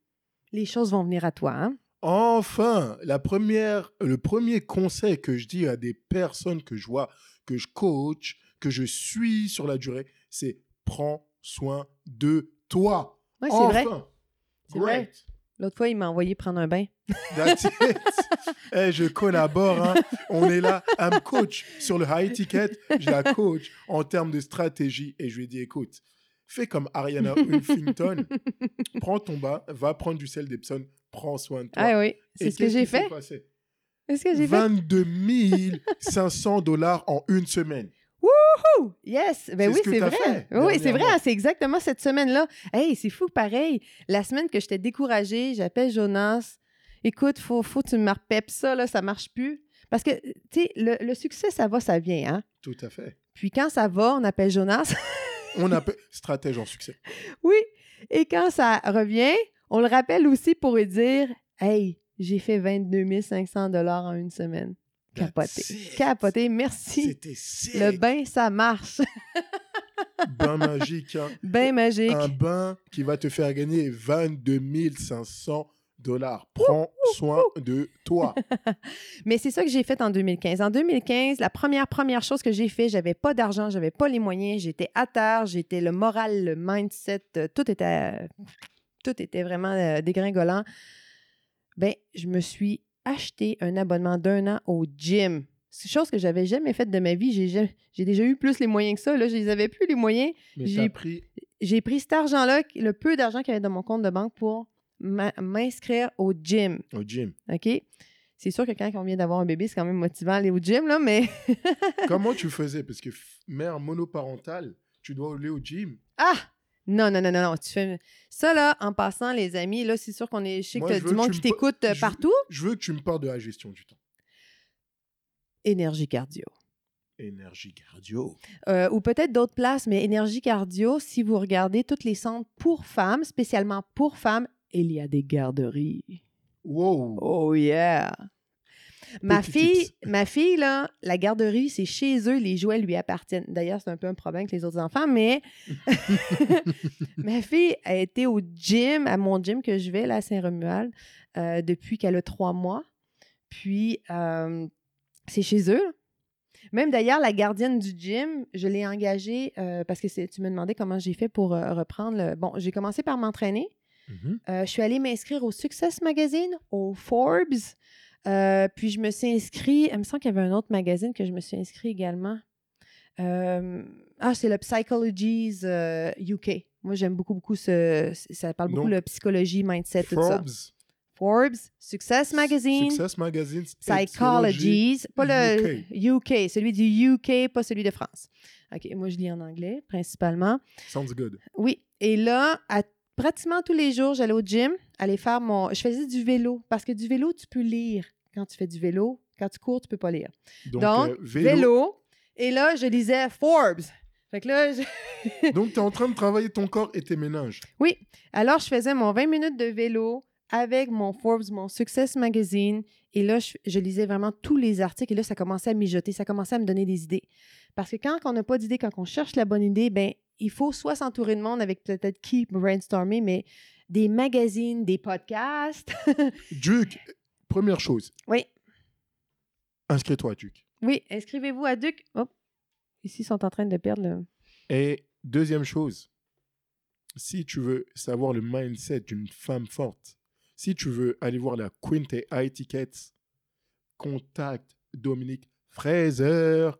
les choses vont venir à toi. Hein? Enfin, la première, le premier conseil que je dis à des personnes que je vois, que je coach, que je suis sur la durée, c'est prends soin de toi. Oui, c'est enfin. vrai. C'est vrai. L'autre fois, il m'a envoyé prendre un bain. That's it. Eh, je collabore. hein. On est là. I'm coach sur le high ticket. Je la coach en termes de stratégie. Et je lui ai dit, écoute, fais comme Ariana Huffington. prends ton bain, va prendre du sel d'Epsom, prends soin de toi. Ah oui, c'est ce que j'ai fait. Passé C'est ce que j'ai fait? 22 500 dollars en une semaine. Wouhou! Yes! Ben oui, ce c'est vrai. fait Oui, c'est vrai, c'est exactement cette semaine-là. Hey, c'est fou pareil. La semaine que j'étais découragée, j'appelle Jonas. Écoute, faut, faut que tu me repèpes ça, là, ça marche plus. Parce que, tu sais, le, le succès, ça va, ça vient, hein? Tout à fait. Puis quand ça va, on appelle Jonas. On appelle stratège en succès. oui. Et quand ça revient, on le rappelle aussi pour lui dire Hey, j'ai fait 22 500 en une semaine. Capoté. Capoté, merci. C'était sick. Le bain, ça marche. bain magique. hein. bain magique. Un bain qui va te faire gagner 22 500 dollars. Prends soin de toi. Mais c'est ça que j'ai fait en 2015. En 2015, la première première chose que j'ai fait, j'avais pas d'argent, j'avais pas les moyens, j'étais à terre, j'étais le moral, le mindset, euh, tout était tout était vraiment euh, dégringolant. Ben, je me suis acheté un abonnement d'un an au gym. C'est une chose que j'avais jamais faite de ma vie. J'ai ja- j'ai déjà eu plus les moyens que ça. Là, je les avais plus les moyens. Mais J'ai- pris. J'ai pris cet argent-là, le peu d'argent qu'il y avait dans mon compte de banque pour m'inscrire au gym. Au gym. OK? C'est sûr que quand on vient d'avoir un bébé, c'est quand même motivant d'aller au gym, là, mais. Comment tu faisais? Parce que mère monoparentale, tu dois aller au gym. Ah! Non, non, non, non, non. Tu fais... Ça, là, en passant, les amis, là, c'est sûr qu'on est. Que Moi, je du monde qui t'écoute euh, je- partout. Je veux que tu me parles de la gestion du temps. Énergie cardio. Énergie cardio. Euh, ou peut-être d'autres places, mais énergie cardio, si vous regardez tous les centres pour femmes, spécialement pour femmes, il y a des garderies. Wow. Oh yeah! Ma Petit fille, tips. ma fille, là, la garderie, c'est chez eux, les jouets lui appartiennent. D'ailleurs, c'est un peu un problème avec les autres enfants, mais ma fille a été au gym, à mon gym que je vais, là, à Saint-Romuald, euh, depuis qu'elle a trois mois. Puis, euh, c'est chez eux. Même d'ailleurs, la gardienne du gym, je l'ai engagée euh, parce que tu me demandais comment j'ai fait pour euh, reprendre. Le... Bon, j'ai commencé par m'entraîner. Mhm. Euh, je suis allée m'inscrire au Success Magazine, au Forbes. Euh, puis je me suis inscrite, il me semble qu'il y avait un autre magazine que je me suis inscrite également. Euh, ah, c'est le Psychologies euh, UK. Moi, j'aime beaucoup, beaucoup ce. Ça parle beaucoup de psychologie, mindset, tout ça. Forbes, Forbes, Success Magazine, Success Magazine, Psychologies, pas le UK, celui du UK, pas celui de France. OK, moi, je lis en anglais, principalement. Sounds good. Oui. Et là, à pratiquement tous les jours, j'allais au gym, aller faire mon. Je faisais du vélo parce que du vélo, tu peux lire quand tu fais du vélo. Quand tu cours, tu peux pas lire. Donc, Donc, euh, vélo. vélo. Et là, je lisais Forbes. Fait que là, je- Donc, tu es en train de travailler ton corps et tes méninges. oui. Alors, je faisais mon 20 minutes de vélo avec mon Forbes, mon Success Magazine. Et là, je, je lisais vraiment tous les articles. Et là, ça commençait à mijoter. Ça commençait à me donner des idées. Parce que quand on n'a pas d'idée, quand on cherche la bonne idée, ben il faut soit s'entourer de monde avec peut-être qui brainstormer, mais des magazines, des podcasts. Duke, première chose, oui, inscris-toi à Duke. oui, inscrivez-vous à Duc. Hop. Ici, ils sont en train de perdre le... Et deuxième chose, si tu veux savoir le mindset d'une femme forte, si tu veux aller voir la Quinte High Tickets, contacte Dominique Fraser,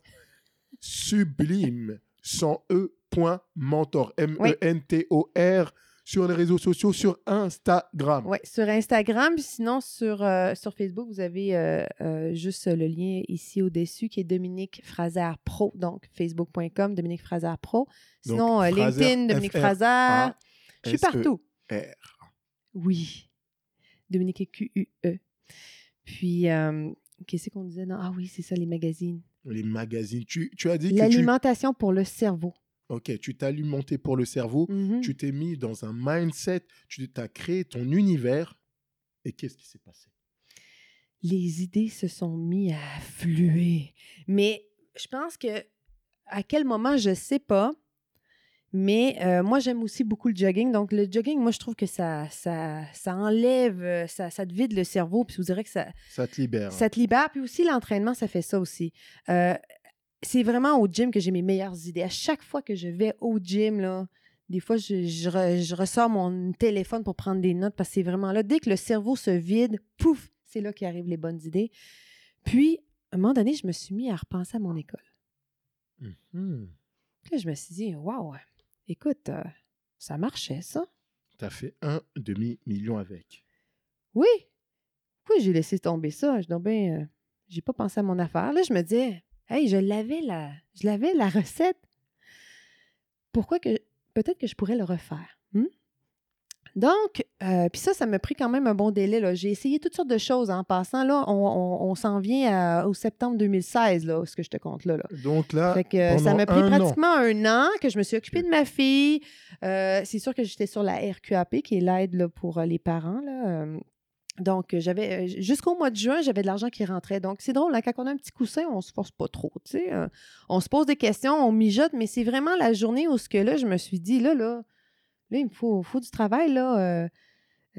sublime, sans E, point, mentor, M-E-N-T-O-R, sur les réseaux sociaux, sur Instagram. Oui, sur Instagram, sinon sur, euh, sur Facebook, vous avez euh, euh, juste le lien ici au-dessus qui est Dominique Fraser Pro, donc facebook.com, Dominique Fraser Pro. Sinon, Fraser, LinkedIn, Dominique F-R-A, Fraser. Je suis S-E. partout. R. Oui. Dominique Q-U-E. Puis, qu'est-ce qu'on disait? Non? Ah oui, c'est ça, les magazines. Les magazines. Tu, tu as dit que tu... L'alimentation pour le cerveau. Ok, tu t'as alimenté pour le cerveau, Mhm. tu t'es mis dans un mindset, tu as créé ton univers. Et qu'est-ce qui s'est passé? Les idées se sont mis à affluer. Mais je pense que à quel moment, je sais pas. Mais euh, moi, j'aime aussi beaucoup le jogging. Donc, le jogging, moi, je trouve que ça, ça, ça enlève, euh, ça, ça te vide le cerveau. Puis, vous direz que ça, Ça te libère. Ça te libère. Puis aussi, l'entraînement, ça fait ça aussi. Euh, c'est vraiment au gym que j'ai mes meilleures idées. À chaque fois que je vais au gym, là, des fois, je, je re- je ressors mon téléphone pour prendre des notes parce que c'est vraiment là. Dès que le cerveau se vide, pouf, c'est là qu'arrivent les bonnes idées. Puis, à un moment donné, je me suis mis à repenser à mon école. Puis Là, je me suis dit, waouh, écoute, euh, ça marchait, ça. T'as fait un demi-million avec. Oui. Oui, j'ai laissé tomber ça. Je dis, ben, euh, j'ai pas pensé à mon affaire. Là, je me disais, Hey, je l'avais la, je l'avais la recette. Pourquoi que, peut-être que je pourrais le refaire. hmm? Donc, euh, puis ça, ça m'a pris quand même un bon délai. là. J'ai essayé toutes sortes de choses en passant. Là, on, on- on s'en vient à- au septembre 2016, là, ce que je te compte là. là. Donc là, Fait que euh, ça m'a pris un an. pratiquement un an que je me suis occupée de ma fille. Euh, c'est sûr que j'étais sur la RQAP, qui est l'aide là, pour les parents. Là. Donc, euh, j'avais euh, jusqu'au mois de juin, j'avais de l'argent qui rentrait. Donc, c'est drôle, là, quand on a un petit coussin, on se force pas trop. tu sais. Euh, on se pose des questions, on mijote, mais c'est vraiment la journée où ce que là, je me suis dit, là, là, là il me faut, faut du travail. Là, Euh,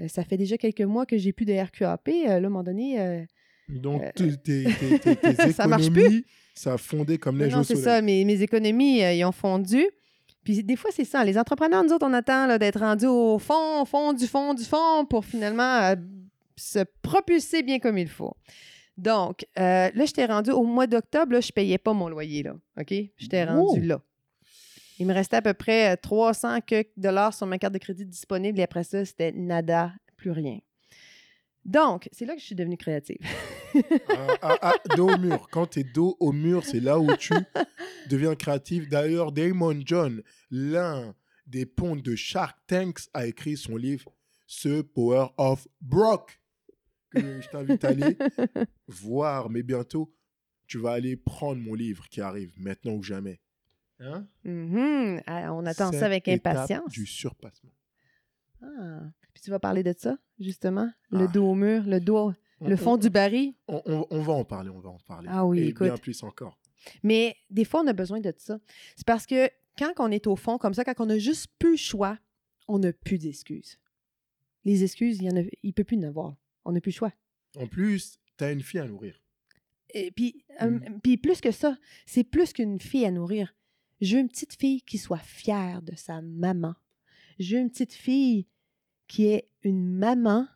ça fait déjà quelques mois que j'ai plus de RQAP. Euh, là, à un moment donné, Donc, tes, tes- tes- tes- tes Ça marche économies, ça a fondé comme neige non, c'est ça. Mes, mes économies, ils ont fondu. Puis des fois, c'est ça. Les entrepreneurs, nous autres, on attend d'être rendus au fond, au fond, du fond, du fond pour finalement se propulser bien comme il faut. Donc, euh, là, j'étais rendu au mois d'octobre, là, je payais pas mon loyer, là. OK? J'étais rendu là. Il me restait à peu près euh, 300 quelques dollars sur ma carte de crédit disponible et après ça, c'était nada, plus rien. Donc, c'est là que je suis devenue créative. Ah, ah, ah, dos au mur. Quand tu es dos au mur, c'est là où tu deviens créatif. D'ailleurs, Damon John, l'un des pontes de Shark Tanks, a écrit son livre The Power of Brock, que je t'invite à aller voir. Mais bientôt, tu vas aller prendre mon livre qui arrive, maintenant ou jamais. Hein? Mhm. Ah, on attend ça avec impatience. Du surpassement. Ah. Puis tu vas parler de ça, justement? Le Ah. dos au mur, le dos, le On- fond on- du baril? On, va en parler, on va en parler. Ah oui, Et bien écoute. plus encore. Mais des fois, on a besoin de ça. C'est parce que quand on est au fond, comme ça, quand on a juste plus le choix, on n'a plus d'excuses. Les excuses, il ne peut plus en avoir. On n'a plus le choix. En plus, tu as une fille à nourrir. Et puis, euh, Mm. puis plus que ça, c'est plus qu'une fille à nourrir. Je veux une petite fille qui soit fière de sa maman. Je veux une petite fille qui est une maman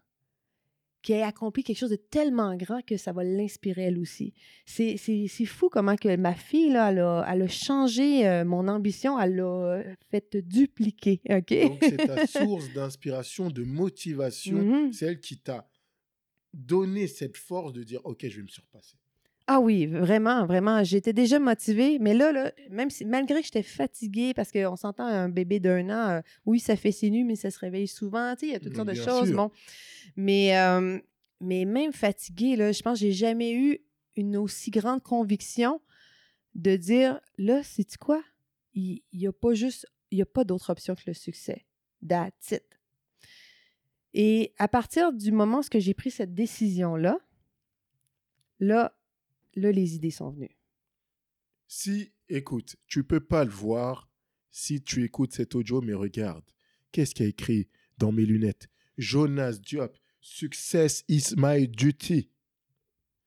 qui ait accompli quelque chose de tellement grand que ça va l'inspirer elle aussi. C'est, c'est, c'est fou comment que ma fille, là, elle, a, elle a changé euh, mon ambition, elle l'a euh, fait dupliquer, OK? Donc, c'est ta source d'inspiration, de motivation. Mhm. C'est elle qui t'a donné cette force de dire Ok, je vais me surpasser. Ah oui, vraiment, vraiment. J'étais déjà motivée, mais là, là même si, malgré que j'étais fatiguée, parce qu'on s'entend un bébé d'un an, euh, oui, ça fait ses nuits, mais ça se réveille souvent, tu sais, il y a toutes sortes de choses. sûr. Bon. Mais, euh, mais même fatiguée, là, je pense que j'ai jamais eu une aussi grande conviction de dire, là, c'est quoi? Il n'y a pas juste, il n'y a pas d'autre option que le succès. That's it. Et à partir du moment où j'ai pris cette décision-là, là, là, les idées sont venues. Si, écoute, tu peux pas le voir si tu écoutes cet audio, mais regarde. Qu'est-ce qu'il y a écrit dans mes lunettes? Jonas Diop, Success is my duty.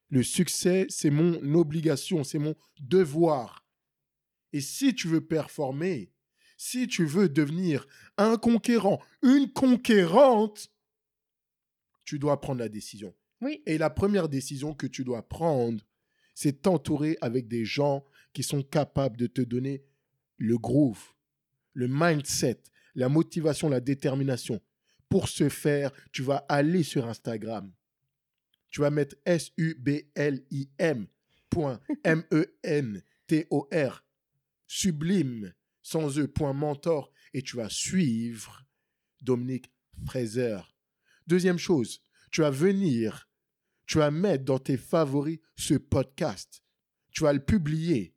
Le succès, c'est mon obligation, c'est mon devoir. Et si tu veux performer, si tu veux devenir un conquérant, une conquérante, tu dois prendre la décision. Oui. Et la première décision que tu dois prendre, c'est t'entourer avec des gens qui sont capables de te donner le groove, le mindset, la motivation, la détermination. Pour ce faire, tu vas aller sur Instagram. Tu vas mettre S-U-B-L-I-M point M-E-N-T-O-R sublime sans E point mentor et tu vas suivre Dominique Fraser. Deuxième chose, tu vas venir, tu vas mettre dans tes favoris ce podcast. Tu vas le publier,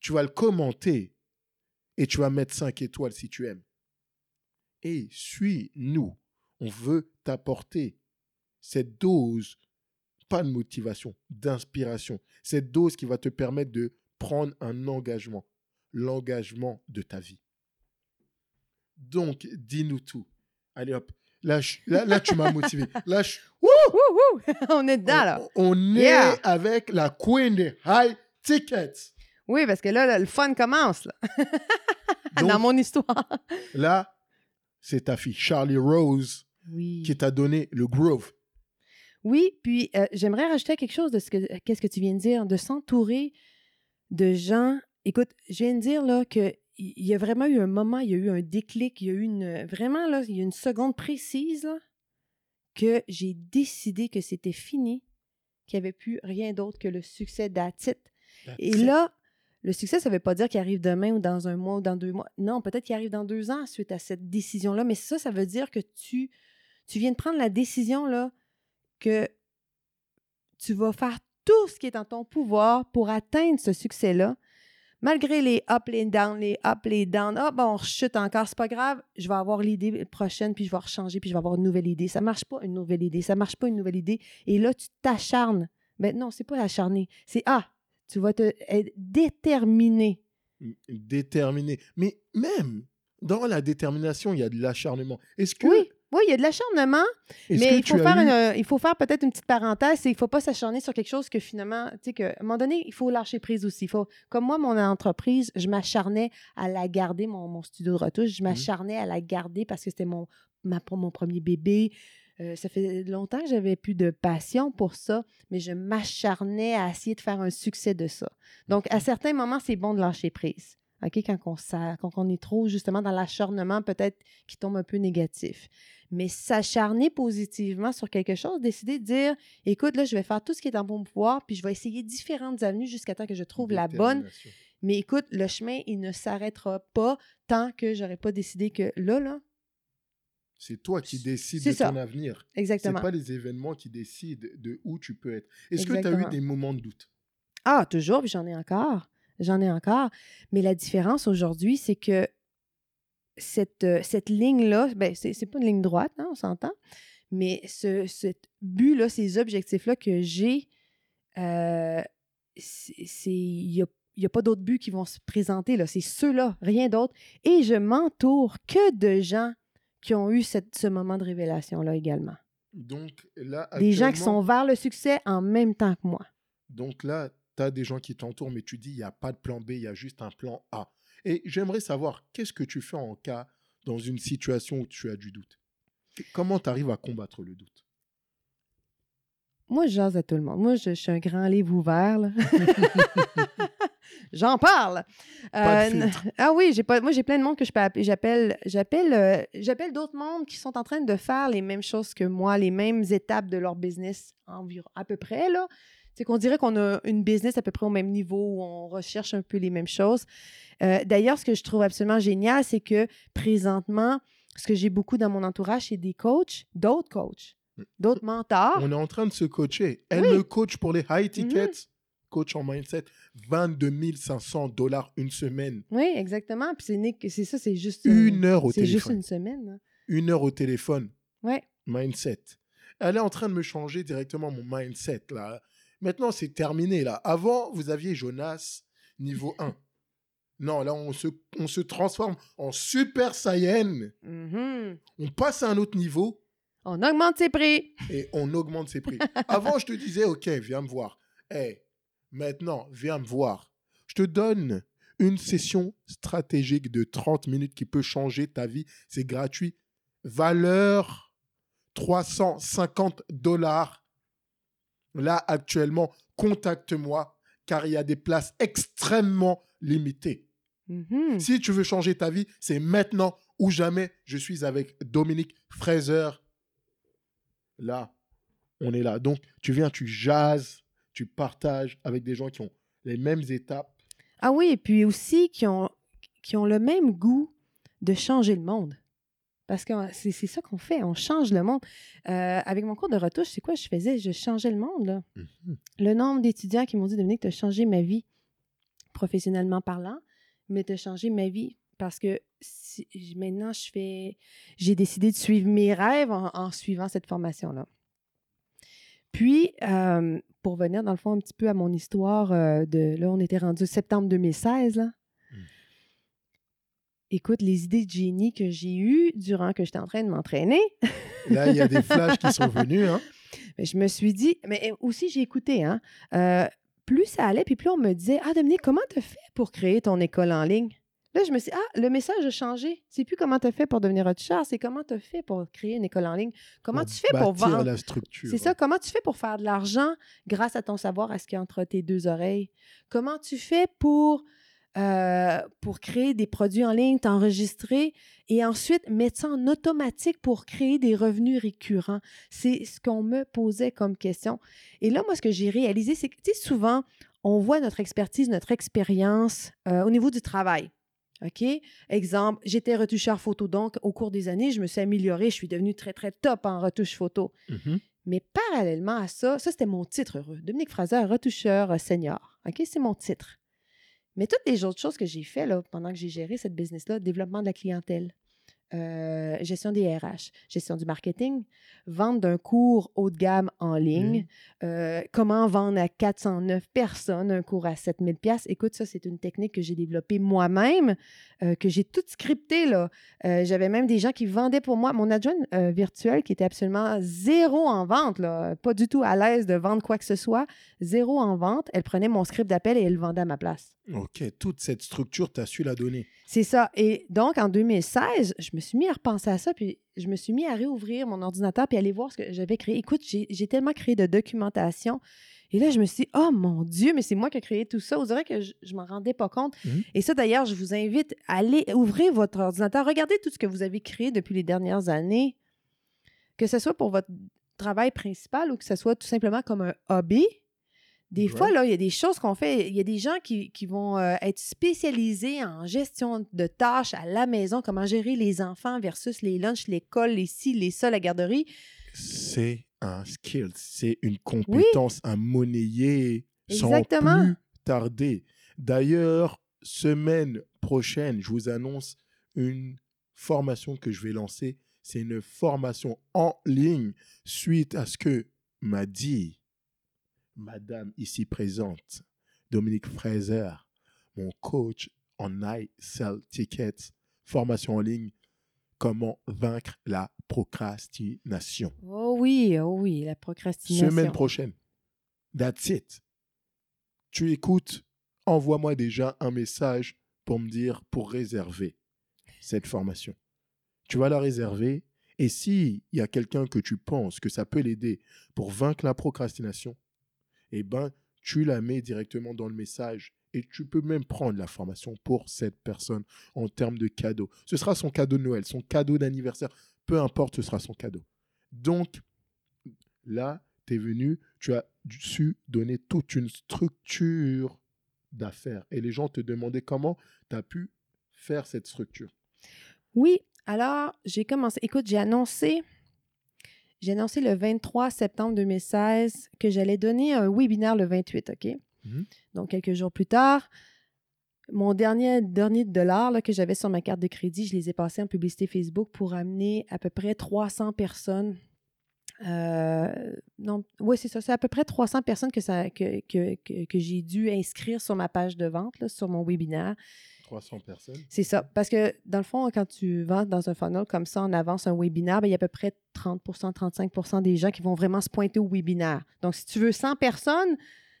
tu vas le commenter et tu vas mettre 5 étoiles si tu aimes. Et suis-nous. On veut t'apporter cette dose, pas de motivation, d'inspiration. Cette dose qui va te permettre de prendre un engagement, l'engagement de ta vie. Donc, dis-nous tout. Allez hop. Là, je- là, là, tu m'as motivé. Là, je- Wouh, wouh! On est dedans, là. on, on est avec la queen des high tickets. Oui, parce que là, là, le fun commence, là, Donc, dans mon histoire. là, c'est ta fille Charlie Rose Oui. qui t'a donné le groove. Oui, puis euh, j'aimerais rajouter quelque chose de ce que qu'est-ce que tu viens de dire, de s'entourer de gens. Écoute, je viens de dire là que il y a vraiment eu un moment, il y a eu un déclic, il y a eu une vraiment là, il y a une seconde précise là, que j'ai décidé que c'était fini, qu'il n'y avait plus rien d'autre que le succès d'Atit. Et là, le succès, ça ne veut pas dire qu'il arrive demain ou dans un mois ou dans deux mois. Non, peut-être qu'il arrive dans deux ans suite à cette décision-là. Mais ça, ça veut dire que tu, tu viens de prendre la décision là, que tu vas faire tout ce qui est en ton pouvoir pour atteindre ce succès-là. Malgré les up, les down, les up, les down, ah, bon, on rechute encore, c'est pas grave, je vais avoir l'idée prochaine, puis je vais rechanger, puis je vais avoir une nouvelle idée. Ça marche pas, une nouvelle idée. Ça marche pas, une nouvelle idée. Et là, tu t'acharnes. Ben non, c'est pas acharner. C'est, ah, tu vas te être déterminé. Déterminé. Mais même dans la détermination, il y a de l'acharnement. Est-ce que oui. Oui, il y a de l'acharnement, mais il faut, faire il faut faire peut-être une petite parenthèse, il ne faut pas s'acharner sur quelque chose que finalement, tu sais, qu'à un moment donné, il faut lâcher prise aussi. Faut, comme moi, mon entreprise, je m'acharnais à la garder, mon, mon studio de retouche, je mmh m'acharnais à la garder parce que c'était mon, ma, mon premier bébé. Euh, ça fait longtemps que j'avais plus de passion pour ça, mais je m'acharnais à essayer de faire un succès de ça. Donc, à certains moments, c'est bon de lâcher prise. OK, quand on, quand on est trop justement dans l'acharnement, peut-être qui tombe un peu négatif mais s'acharner positivement sur quelque chose, décider de dire écoute, là, je vais faire tout ce qui est en mon pouvoir, puis je vais essayer différentes avenues jusqu'à temps que je trouve la bonne. Mais écoute, le chemin, il ne s'arrêtera pas tant que j'aurais pas décidé que là, là. C'est toi qui décides de ton avenir. Exactement. C'est pas les événements qui décident de où tu peux être. Est-ce que tu as eu des moments de doute? Ah, toujours, puis j'en ai encore. J'en ai encore. Mais la différence aujourd'hui, c'est que cette, euh, cette ligne-là, ben, c'est pas une ligne droite, hein, on s'entend, mais ce, but-là, ces objectifs-là que j'ai, euh, il n'y a, y a, pas d'autres buts qui vont se présenter, là. C'est ceux-là, rien d'autre. Et je m'entoure que de gens qui ont eu cette, ce moment de révélation-là également. Donc là, Des gens qui sont vers le succès en même temps que moi. Donc là, tu as des gens qui t'entourent, mais tu dis, il n'y a pas de plan B, il y a juste un plan A. Et j'aimerais savoir, qu'est-ce que tu fais en cas dans une situation où tu as du doute? Comment tu arrives à combattre le doute? Moi, je jase à tout le monde. Moi, je, suis un grand livre ouvert. J'en parle. Euh, ah oui, j'ai pas. Moi, j'ai plein de monde que je peux appeler. J'appelle, j'appelle, euh, j'appelle d'autres mondes qui sont en train de faire les mêmes choses que moi, les mêmes étapes de leur business environ, à peu près là. C'est qu'on dirait qu'on a une business à peu près au même niveau où on recherche un peu les mêmes choses. Euh, d'ailleurs, ce que je trouve absolument génial, c'est que présentement, ce que j'ai beaucoup dans mon entourage, c'est des coachs, d'autres coachs, mm. d'autres mentors. On est en train de se coacher. Elle me coach pour les high mm-hmm. tickets. Coach en mindset, 22 500 dollars une semaine. Oui, exactement. Puis c'est ça, c'est juste une heure au téléphone. C'est juste une semaine. Hein. Une heure au téléphone. Oui. Mindset. Elle est en train de me changer directement mon mindset là. Maintenant, c'est terminé, là. Avant, vous aviez Jonas niveau 1. Non, là, on se, on se transforme en Super Saiyan. Mm-hmm. On passe à un autre niveau. On augmente ses prix. Et on augmente ses prix. Avant, je te disais, OK, viens me voir. Hey, maintenant, viens me voir. Je te donne une session stratégique de 30 minutes qui peut changer ta vie. C'est gratuit. Valeur 350 dollars là actuellement, contacte-moi car il y a des places extrêmement limitées. Mm-hmm. Si tu veux changer ta vie, c'est maintenant ou jamais. Je suis avec Dominique Fraser. Là, on est là. Donc, tu viens, tu jases, tu partages avec des gens qui ont les mêmes étapes. Ah oui, et puis aussi qui ont, qui ont le même goût de changer le monde. Parce que c'est ça qu'on fait, on change le monde. Euh, avec mon cours de retouche, c'est quoi je faisais? Je changeais le monde. Là. Mmh le nombre d'étudiants qui m'ont dit, Dominique, tu as changé ma vie, professionnellement parlant, mais tu as changé ma vie parce que maintenant, je fais, j'ai décidé de suivre mes rêves en, suivant cette formation-là. Puis, euh, pour venir dans le fond un petit peu à mon histoire euh, de, là, on était rendu septembre 2016, là écoute, les idées de génie que j'ai eues durant que j'étais en train de m'entraîner. Là, il y a des flashs qui sont venus. Hein? Mais je me suis dit, mais aussi j'ai écouté, hein, euh, plus ça allait, puis plus on me disait, ah Dominique, comment tu fait pour créer ton école en ligne? Là, je me suis dit, ah, le message a changé. C'est plus comment tu fait pour devenir char, c'est comment tu fait pour créer une école en ligne. Comment tu fais pour vendre? la structure. C'est ça, comment tu fais pour faire de l'argent grâce à ton savoir, à ce qui est entre tes deux oreilles? Comment tu fais pour euh, pour créer des produits en ligne, t'enregistrer et ensuite mettre ça en automatique pour créer des revenus récurrents. C'est ce qu'on me posait comme question. Et là, moi, ce que j'ai réalisé, c'est que, tu sais, souvent, on voit notre expertise, notre expérience euh, au niveau du travail. OK? Exemple, j'étais retoucheur photo, donc au cours des années, je me suis améliorée, je suis devenue très, très top en retouche photo. Mhm. Mais parallèlement à ça, ça c'était mon titre heureux. Dominique Fraser, retoucheur euh, senior. OK? C'est mon titre. Mais toutes les autres choses que j'ai fait pendant que j'ai géré cette business-là, développement de la clientèle, euh, gestion des RH, gestion du marketing, vente d'un cours haut de gamme en ligne, euh, comment vendre à 409 personnes un cours à 7000 pièces. Écoute, ça, c'est une technique que j'ai développée moi-même, euh, que j'ai toute scriptée. là. J'avais même des gens qui vendaient pour moi. Mon adjoint virtuel qui était absolument zéro en vente, là, pas du tout à l'aise de vendre quoi que ce soit, zéro en vente. Elle prenait mon script d'appel et elle le vendait à ma place. Ok, toute cette structure, tu as su la donner. C'est ça. Et donc, en 2016, je me suis mis à repenser à ça, puis je me suis mis à réouvrir mon ordinateur puis aller voir ce que j'avais créé. Écoute, j'ai tellement créé de documentation. Et là, je me suis dit, oh mon Dieu, mais c'est moi qui ai créé tout ça. Vous dirait que je ne m'en rendais pas compte. Mhm. Et ça, d'ailleurs, je vous invite à aller ouvrir votre ordinateur. Regardez tout ce que vous avez créé depuis les dernières années, que ce soit pour votre travail principal ou que ce soit tout simplement comme un hobby. Des fois, là, il y a des choses qu'on fait. Il y a des gens qui, qui vont euh, être spécialisés en gestion de tâches à la maison, comment gérer les enfants versus les lunchs, l'école, les ci, les ça, la garderie. C'est un skill, c'est une compétence à monnayer Exactement. sans plus tarder. D'ailleurs, semaine prochaine, je vous annonce une formation que je vais lancer. C'est une formation en ligne suite à ce que m'a dit Madame ici présente, Dominique Fraser, mon coach en I Sell Tickets, formation en ligne, comment vaincre la procrastination. Oh oui, oh oui, la procrastination. Semaine prochaine. That's it. Tu écoutes, envoie-moi déjà un message pour me dire, pour réserver cette formation. Tu vas la réserver et s'il y a quelqu'un que tu penses que ça peut l'aider pour vaincre la procrastination, eh ben, tu la mets directement dans le message et tu peux même prendre la formation pour cette personne en termes de cadeau. Ce sera son cadeau de Noël, son cadeau d'anniversaire, peu importe, ce sera son cadeau. Donc, là, tu es venu, tu as su donner toute une structure d'affaires. Et les gens te demandaient comment tu as pu faire cette structure. Oui, alors j'ai commencé. Écoute, j'ai annoncé, j'ai annoncé le 23 septembre 2016 que j'allais donner un webinaire le 28, OK? Mhm. Donc, quelques jours plus tard, mon dernier, dernier dollar là, que j'avais sur ma carte de crédit, je les ai passés en publicité Facebook pour amener à peu près 300 personnes. Euh, non, oui, c'est ça. C'est à peu près 300 personnes que, ça, que, que, que, que j'ai dû inscrire sur ma page de vente, là, sur mon webinaire. 300 personnes. C'est ça. Parce que, dans le fond, quand tu vends dans un funnel comme ça, en avance un webinaire, ben, il y a à peu près 30% 35% des gens qui vont vraiment se pointer au webinaire. Donc, si tu veux 100 personnes,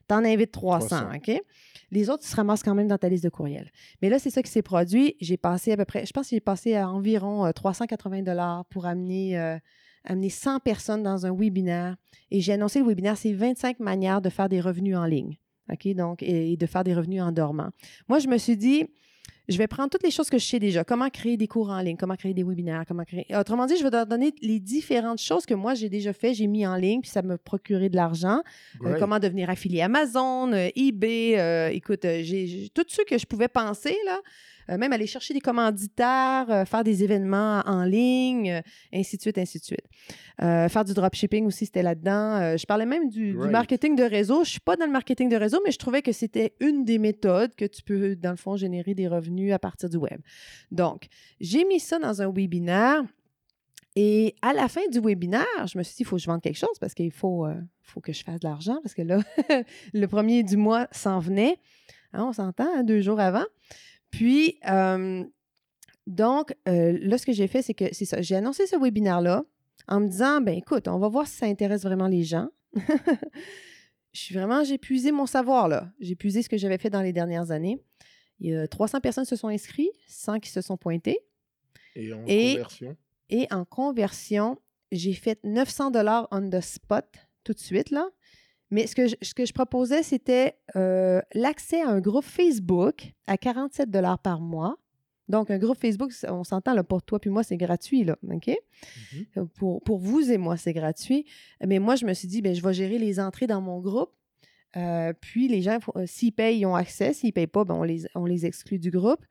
tu en invites 300, 300. OK? Les autres, ils se ramassent quand même dans ta liste de courriels. Mais là, c'est ça qui s'est produit. J'ai passé à peu près, je pense que j'ai passé à environ euh, 380 dollars pour amener, euh, amener 100 personnes dans un webinaire. Et j'ai annoncé le webinaire, c'est 25 manières de faire des revenus en ligne. OK? Donc, et, et de faire des revenus en dormant. Moi, je me suis dit, je vais prendre toutes les choses que je sais déjà. Comment créer des cours en ligne, comment créer des webinaires, comment créer. Autrement dit, je vais leur donner les différentes choses que moi, j'ai déjà fait, j'ai mis en ligne, puis ça me procurait de l'argent. Euh, comment devenir affilié Amazon, euh, eBay. euh, écoute, j'ai j'ai tout ce que je pouvais penser, là. Euh, même aller chercher des commanditaires, euh, faire des événements en ligne, euh, ainsi de suite, ainsi de suite. Faire du dropshipping aussi, c'était là-dedans. Je parlais même du, marketing de réseau. Je suis pas dans le marketing de réseau, mais je trouvais que c'était une des méthodes que tu peux, dans le fond, générer des revenus à partir du web. Donc, j'ai mis ça dans un webinaire. Et à la fin du webinaire, je me suis dit, il faut que je vende quelque chose parce qu'il faut, euh, faut que je fasse de l'argent parce que là, le premier du mois s'en venait. Hein, on s'entend, hein, deux jours avant. Puis, euh, donc, euh, là, ce que j'ai fait, c'est que c'est ça. J'ai annoncé ce webinaire-là en me disant, ben écoute, on va voir si ça intéresse vraiment les gens. je suis vraiment, j'ai puisé mon savoir, là. J'ai puisé ce que j'avais fait dans les dernières années. Il y a 300 personnes se sont inscrites, 100 qui se sont pointées. Et en Et- conversion, Et en conversion, j'ai fait 900 dollars on the spot tout de suite, là. Mais ce que je, ce que je proposais, c'était euh, l'accès à un groupe Facebook à 47 dollars par mois. Donc, un groupe Facebook, on s'entend, là, pour toi puis moi, c'est gratuit, là, OK? Mhm. Euh, Pour, pour vous et moi, c'est gratuit. Mais moi, je me suis dit, ben, je vais gérer les entrées dans mon groupe. Euh, puis les gens, s'ils payent, ils ont accès. S'ils ne payent pas, ben, on, les, on les exclut du groupe.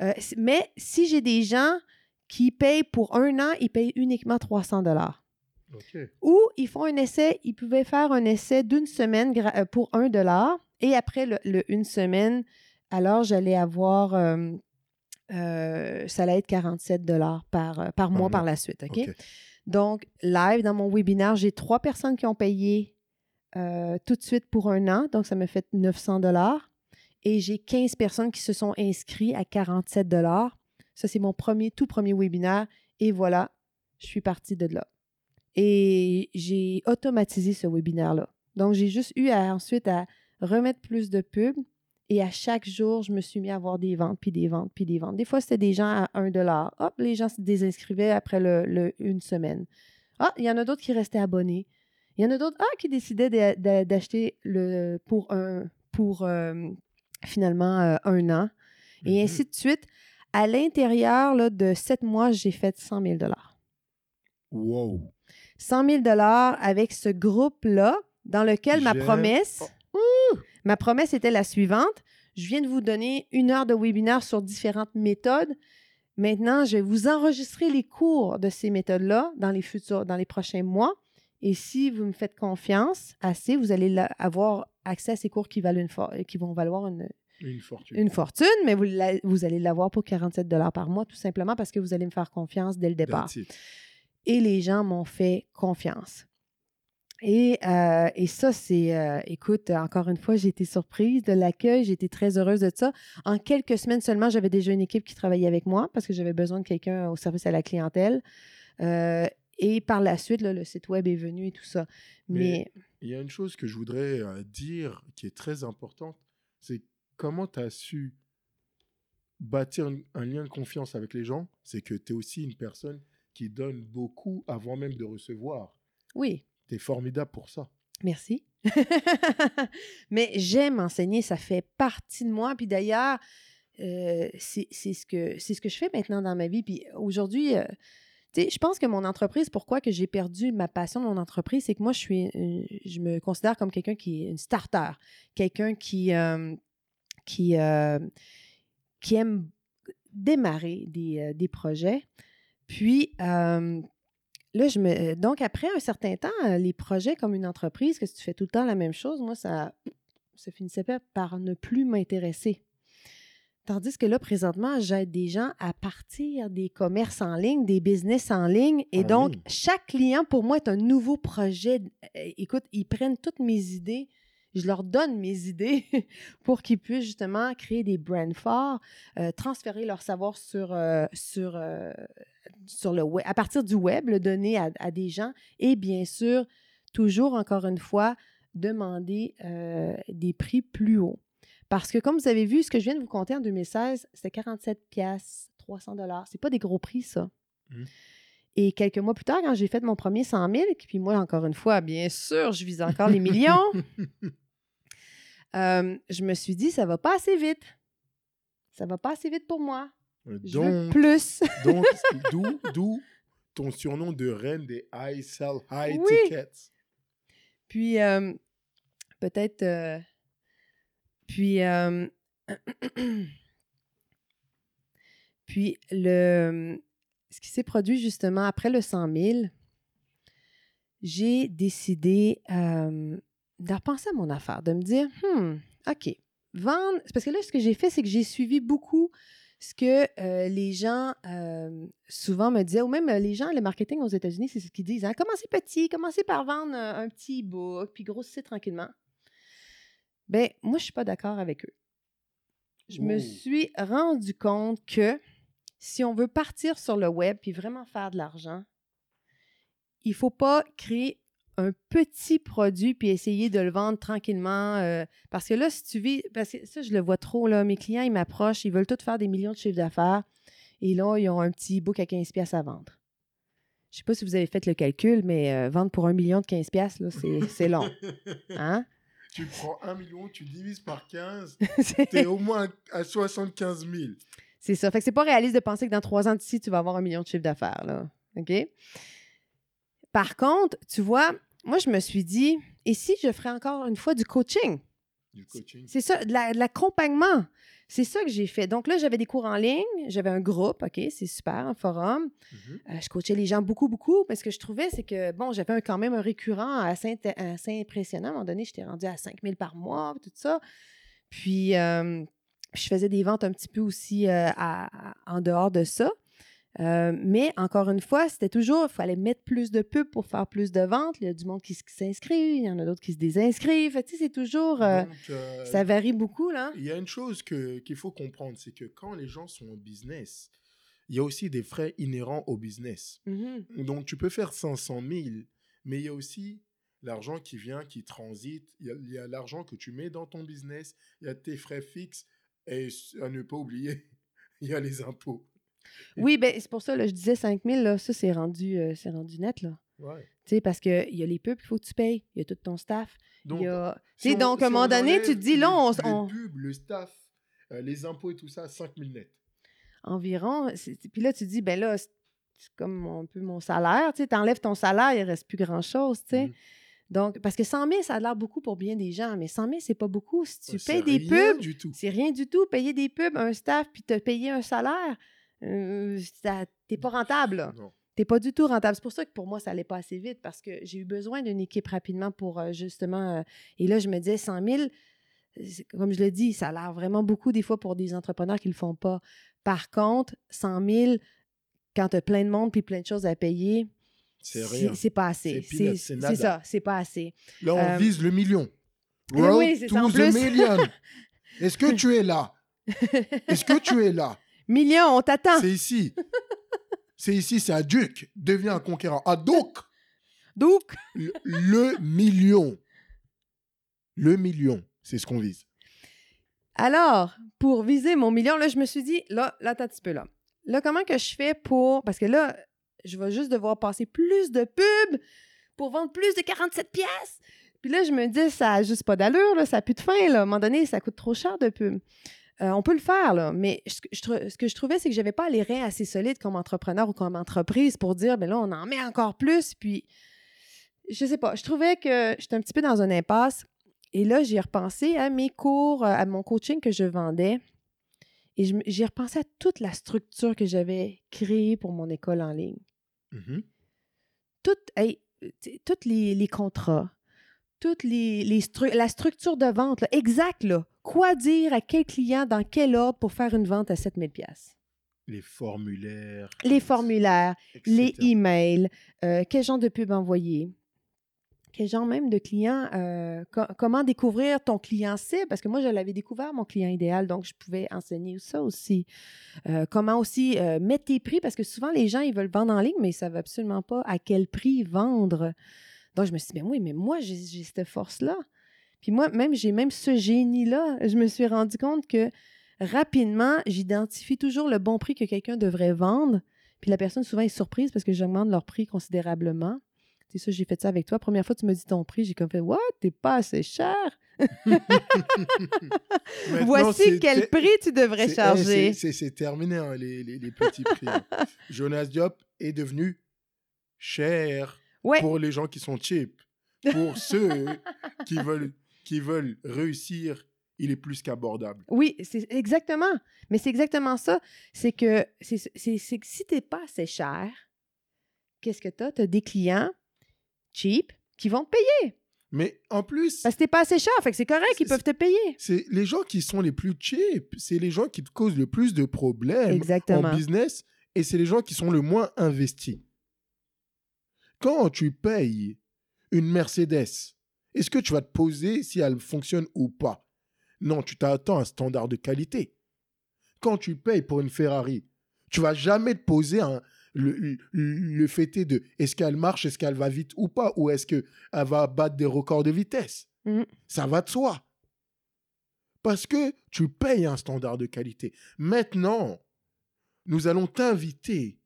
Euh, mais si j'ai des gens qui payent pour un an, ils payent uniquement 300 dollars. Ou ils font un essai, ils pouvaient faire un essai d'une semaine euh, pour un dollar. Et après le, le une semaine, alors j'allais avoir, euh, euh, ça allait être 47 dollars par, par mois mois. par la suite. OK? Donc, live, dans mon webinaire, j'ai trois personnes qui ont payé euh, tout de suite pour un an. Donc, ça me fait 900 dollars. Et j'ai 15 personnes qui se sont inscrites à 47 dollars. Ça, c'est mon premier, tout premier webinaire. Et voilà, je suis partie de là. Et j'ai automatisé ce webinaire-là. Donc, j'ai juste eu à, ensuite à remettre plus de pubs. Et à chaque jour, je me suis mis à avoir des ventes, puis des ventes, puis des ventes. Des fois, c'était des gens à 1 dollar. Hop, les gens se désinscrivaient après le, le- une semaine. Ah, il y en a d'autres qui restaient abonnés. Il y en a d'autres ah, qui décidaient d'acheter le pour un pour euh, finalement euh, un an. Et Mhm. ainsi de suite. À l'intérieur de sept mois, j'ai fait 100 000 Wow. 100 000 avec ce groupe-là, dans lequel ma promesse, ma promesse était la suivante. Je viens de vous donner une heure de webinaire sur différentes méthodes. Maintenant, je vais vous enregistrer les cours de ces méthodes-là dans les futurs, dans les prochains mois. Et si vous me faites confiance assez, vous allez la- avoir accès à ces cours qui, valent une qui vont valoir une, Une fortune. une fortune, mais vous, la- vous allez l'avoir pour 47 par mois, tout simplement parce que vous allez me faire confiance dès le départ. Et les gens m'ont fait confiance. Et, euh, et ça, c'est, euh, écoute, encore une fois, j'ai été surprise de l'accueil, j'ai été très heureuse de ça. En quelques semaines seulement, j'avais déjà une équipe qui travaillait avec moi parce que j'avais besoin de quelqu'un au service à la clientèle. Euh, et par la suite, là, le site web est venu et tout ça. Mais, Mais- Il y a une chose que je voudrais dire qui est très importante, c'est comment tu as su bâtir un, un lien de confiance avec les gens, c'est que tu es aussi une personne qui donne beaucoup avant même de recevoir. oui, Tu es formidable pour ça. Merci. Mais j'aime enseigner, ça fait partie de moi. Puis d'ailleurs, euh, c'est ce, que, ce que je fais maintenant dans ma vie. Puis aujourd'hui, euh, tu sais, je pense que mon entreprise, pourquoi que j'ai perdu ma passion de mon entreprise, c'est que moi, je suis, euh, je me considère comme quelqu'un qui est une starter, quelqu'un qui, euh, qui, euh, qui aime démarrer des, euh, des projets. Puis, euh, là, je me. Donc, après un certain temps, euh, les projets comme une entreprise, que si tu fais tout le temps la même chose, moi, ça, ça finissait pas par ne plus m'intéresser. Tandis que là, présentement, j'aide des gens à partir des commerces en ligne, des business en ligne. Et En donc, ligne. chaque client, pour moi, est un nouveau projet. Écoute, ils prennent toutes mes idées. Je leur donne mes idées pour qu'ils puissent justement créer des brands forts, euh, transférer leur savoir sur, euh, sur, euh, sur le web, à partir du web, le donner à, à des gens et bien sûr, toujours encore une fois, demander euh, des prix plus hauts. Parce que comme vous avez vu, ce que je viens de vous compter en 2016, c'était 47 pièces, 300 dollars. C'est pas des gros prix, ça. Mhm. Et quelques mois plus tard, quand j'ai fait mon premier 100 000, puis moi, encore une fois, bien sûr, je vise encore les millions, euh, je me suis dit, ça va pas assez vite. Ça va pas assez vite pour moi. Je veux plus. donc d'où, d'où ton surnom de reine des high sell high Oui. tickets? Puis, euh, peut-être. euh, puis, euh, puis, le, ce qui s'est produit justement après le 100 000, j'ai décidé de repenser à mon affaire, de me dire, hmm, OK, vendre. Parce que là, ce que j'ai fait, c'est que j'ai suivi beaucoup ce que euh, les gens euh, souvent me disaient, ou même euh, les gens, le marketing aux États-Unis, c'est ce qu'ils disent. Hein, commencez petit, commencez par vendre un, un petit e-book, puis grossissez tranquillement. Ben, moi, je ne suis pas d'accord avec eux. Je me Oh. suis rendu compte que si on veut partir sur le web puis vraiment faire de l'argent, il ne faut pas créer un petit produit puis essayer de le vendre tranquillement. euh, parce que là, si tu vis, parce que ça, je le vois trop, là, mes clients, ils m'approchent, ils veulent tous faire des millions de chiffres d'affaires et là, ils ont un petit book à 15$ piastres à vendre. Je ne sais pas si vous avez fait le calcul, mais euh, vendre pour un million de 15$, piastres, là, c'est, c'est long. Hein? Tu prends un million, tu divises par 15, C'est- t'es au moins à 75 000. C'est ça. Fait que c'est pas réaliste de penser que dans trois ans d'ici, tu vas avoir un million de chiffre d'affaires, là. OK? Par contre, tu vois, moi, je me suis dit, et si je ferais encore une fois du coaching? Du coaching. C'est ça, de la- de l'accompagnement. C'est ça que j'ai fait. Donc là, j'avais des cours en ligne, j'avais un groupe, OK, c'est super, un forum. Mhm. Euh, je coachais les gens beaucoup, beaucoup, parce que je trouvais, c'est que, bon, j'avais quand même un récurrent assez, impressionnant. À un moment donné, j'étais rendue à 5 000 par mois, tout ça. Puis, euh, je faisais des ventes un petit peu aussi euh, à- à- en dehors de ça. Euh, mais encore une fois, c'était toujours, il fallait mettre plus de pubs pour faire plus de ventes. Il y a du monde qui, s'inscrit, il y en a d'autres qui se désinscrivent. Tu sais, c'est toujours, euh, Donc, euh, ça varie beaucoup, là. Il y a une chose que- qu'il faut comprendre, c'est que quand les gens sont en business, il y a aussi des frais inhérents au business. Mhm. Donc, tu peux faire 500 000, mais il y a aussi l'argent qui vient, qui transite. Il y a, il y a l'argent que tu mets dans ton business. Il y a tes frais fixes. Et à ne pas oublier, il y a les impôts. Oui, ben, c'est pour ça, là, je disais 5 000, là, ça, c'est rendu, euh, c'est rendu net, là. Ouais. Tu sais, parce qu'il y a les pubs qu'il faut que tu payes, il y a tout ton staff. Donc, y a... si on- donc, à un moment on donné, tu te dis, là, on, les, on- pubs, le staff, euh, les impôts et tout ça, 5 000 net. environ. Puis là, tu te dis, ben là, c'est comme un peu mon salaire. Tu enlèves ton salaire, il ne reste plus grand-chose, tu sais. Mhm. Donc, parce que 100 000, ça a l'air beaucoup pour bien des gens, mais 100 000, c'est pas beaucoup. Si tu Ouais, payes des rien pubs, c'est rien du tout. Payer des pubs, un staff, puis te payer un salaire, euh, ça- t'es pas rentable. là. Non. T'es pas du tout rentable. C'est pour ça que pour moi, ça allait pas assez vite parce que j'ai eu besoin d'une équipe rapidement pour euh, justement. euh, et là, je me disais 100 000, c'est- comme je le dis, ça a l'air vraiment beaucoup des fois pour des entrepreneurs qui le font pas. Par contre, 100 000, quand tu as plein de monde puis plein de choses à payer, C'est pas assez. C'est ça, c'est pas assez. Là, on Euh, vise le million. oui, Road oui, c'est ça, en plus. Est-ce que tu es là? Est-ce que tu es là? Millions, on t'attend. C'est ici. C'est ici, c'est à Duc. Deviens un conquérant. À donc, Donc, le, le million. Le million, c'est ce qu'on vise. Alors, pour viser mon million, là, je me suis dit, là, là, attends un petit peu là. Là, comment que je fais pour. Parce que là, je vais juste devoir passer plus de pubs pour vendre plus de 47 pièces. Puis là, je me dis, ça n'a juste pas d'allure, là, ça n'a plus de fin. Là. À un moment donné, ça coûte trop cher de pub. Euh, on peut le faire, là, mais ce que je, trou- ce que je trouvais, c'est que je n'avais pas les reins assez solides comme entrepreneur ou comme entreprise pour dire, ben là, on en met encore plus. Puis, je sais pas, je trouvais que j'étais un petit peu dans une impasse. Et là, j'ai repensé à mes cours, euh, à mon coaching que je vendais. Et j'ai repensé à toute la structure que j'avais créée pour mon école en ligne. Mhm. Toutes, hey, les, les contrats, toutes les, les stru- la structure de vente, là, exact, là. Quoi dire à quel client, dans quel ordre pour faire une vente à 7000 pièces Les formulaires. Les formulaires, etc. les emails, euh, quel genre de pub envoyer, quel genre même de client, euh, co- comment découvrir ton client cible, parce que moi, je l'avais découvert, mon client idéal, donc je pouvais enseigner ça aussi. Euh, comment aussi euh, mettre tes prix, parce que souvent, les gens, ils veulent vendre en ligne, mais ils ne savent absolument pas à quel prix vendre. Donc, je me suis dit, ben oui, mais moi, j'ai j'ai cette force-là. Puis moi, même, j'ai même ce génie-là. Je me suis rendu compte que rapidement, j'identifie toujours le bon prix que quelqu'un devrait vendre. Puis la personne, souvent, est surprise parce que j'augmente leur prix considérablement. C'est ça, j'ai fait ça avec toi. Première fois, tu me dis ton prix, j'ai comme fait What? T'es pas assez cher? Voici quel prix tu devrais eh, charger. c'est- terminé, hein, les, les- les petits prix. hein. Jonas Diop est devenu cher Ouais, pour les gens qui sont cheap. Pour ceux qui veulent, qui veulent réussir, il est plus qu'abordable. oui, c'est exactement. Mais c'est exactement ça. C'est que, c'est- c'est que si t'es pas assez cher, qu'est-ce que t'as? T'as des clients cheap qui vont te payer. Mais en plus, Parce que t'es pas assez cher, fait que c'est correct, ils peuvent te payer. c'est les gens qui sont les plus cheap. C'est les gens qui te causent le plus de problèmes Exactement. en business et c'est les gens qui sont le moins investis. Quand tu payes une Mercedes, est-ce que tu vas te poser si elle fonctionne ou pas? Non, tu t'attends à un standard de qualité. Quand tu payes pour une Ferrari, tu vas jamais te poser un, le, le, le est de est-ce qu'elle marche, est-ce qu'elle va vite ou pas, ou est-ce qu'elle va battre des records de vitesse. Mhm. Ça va de soi. Parce que tu payes un standard de qualité. Maintenant, nous allons t'inviter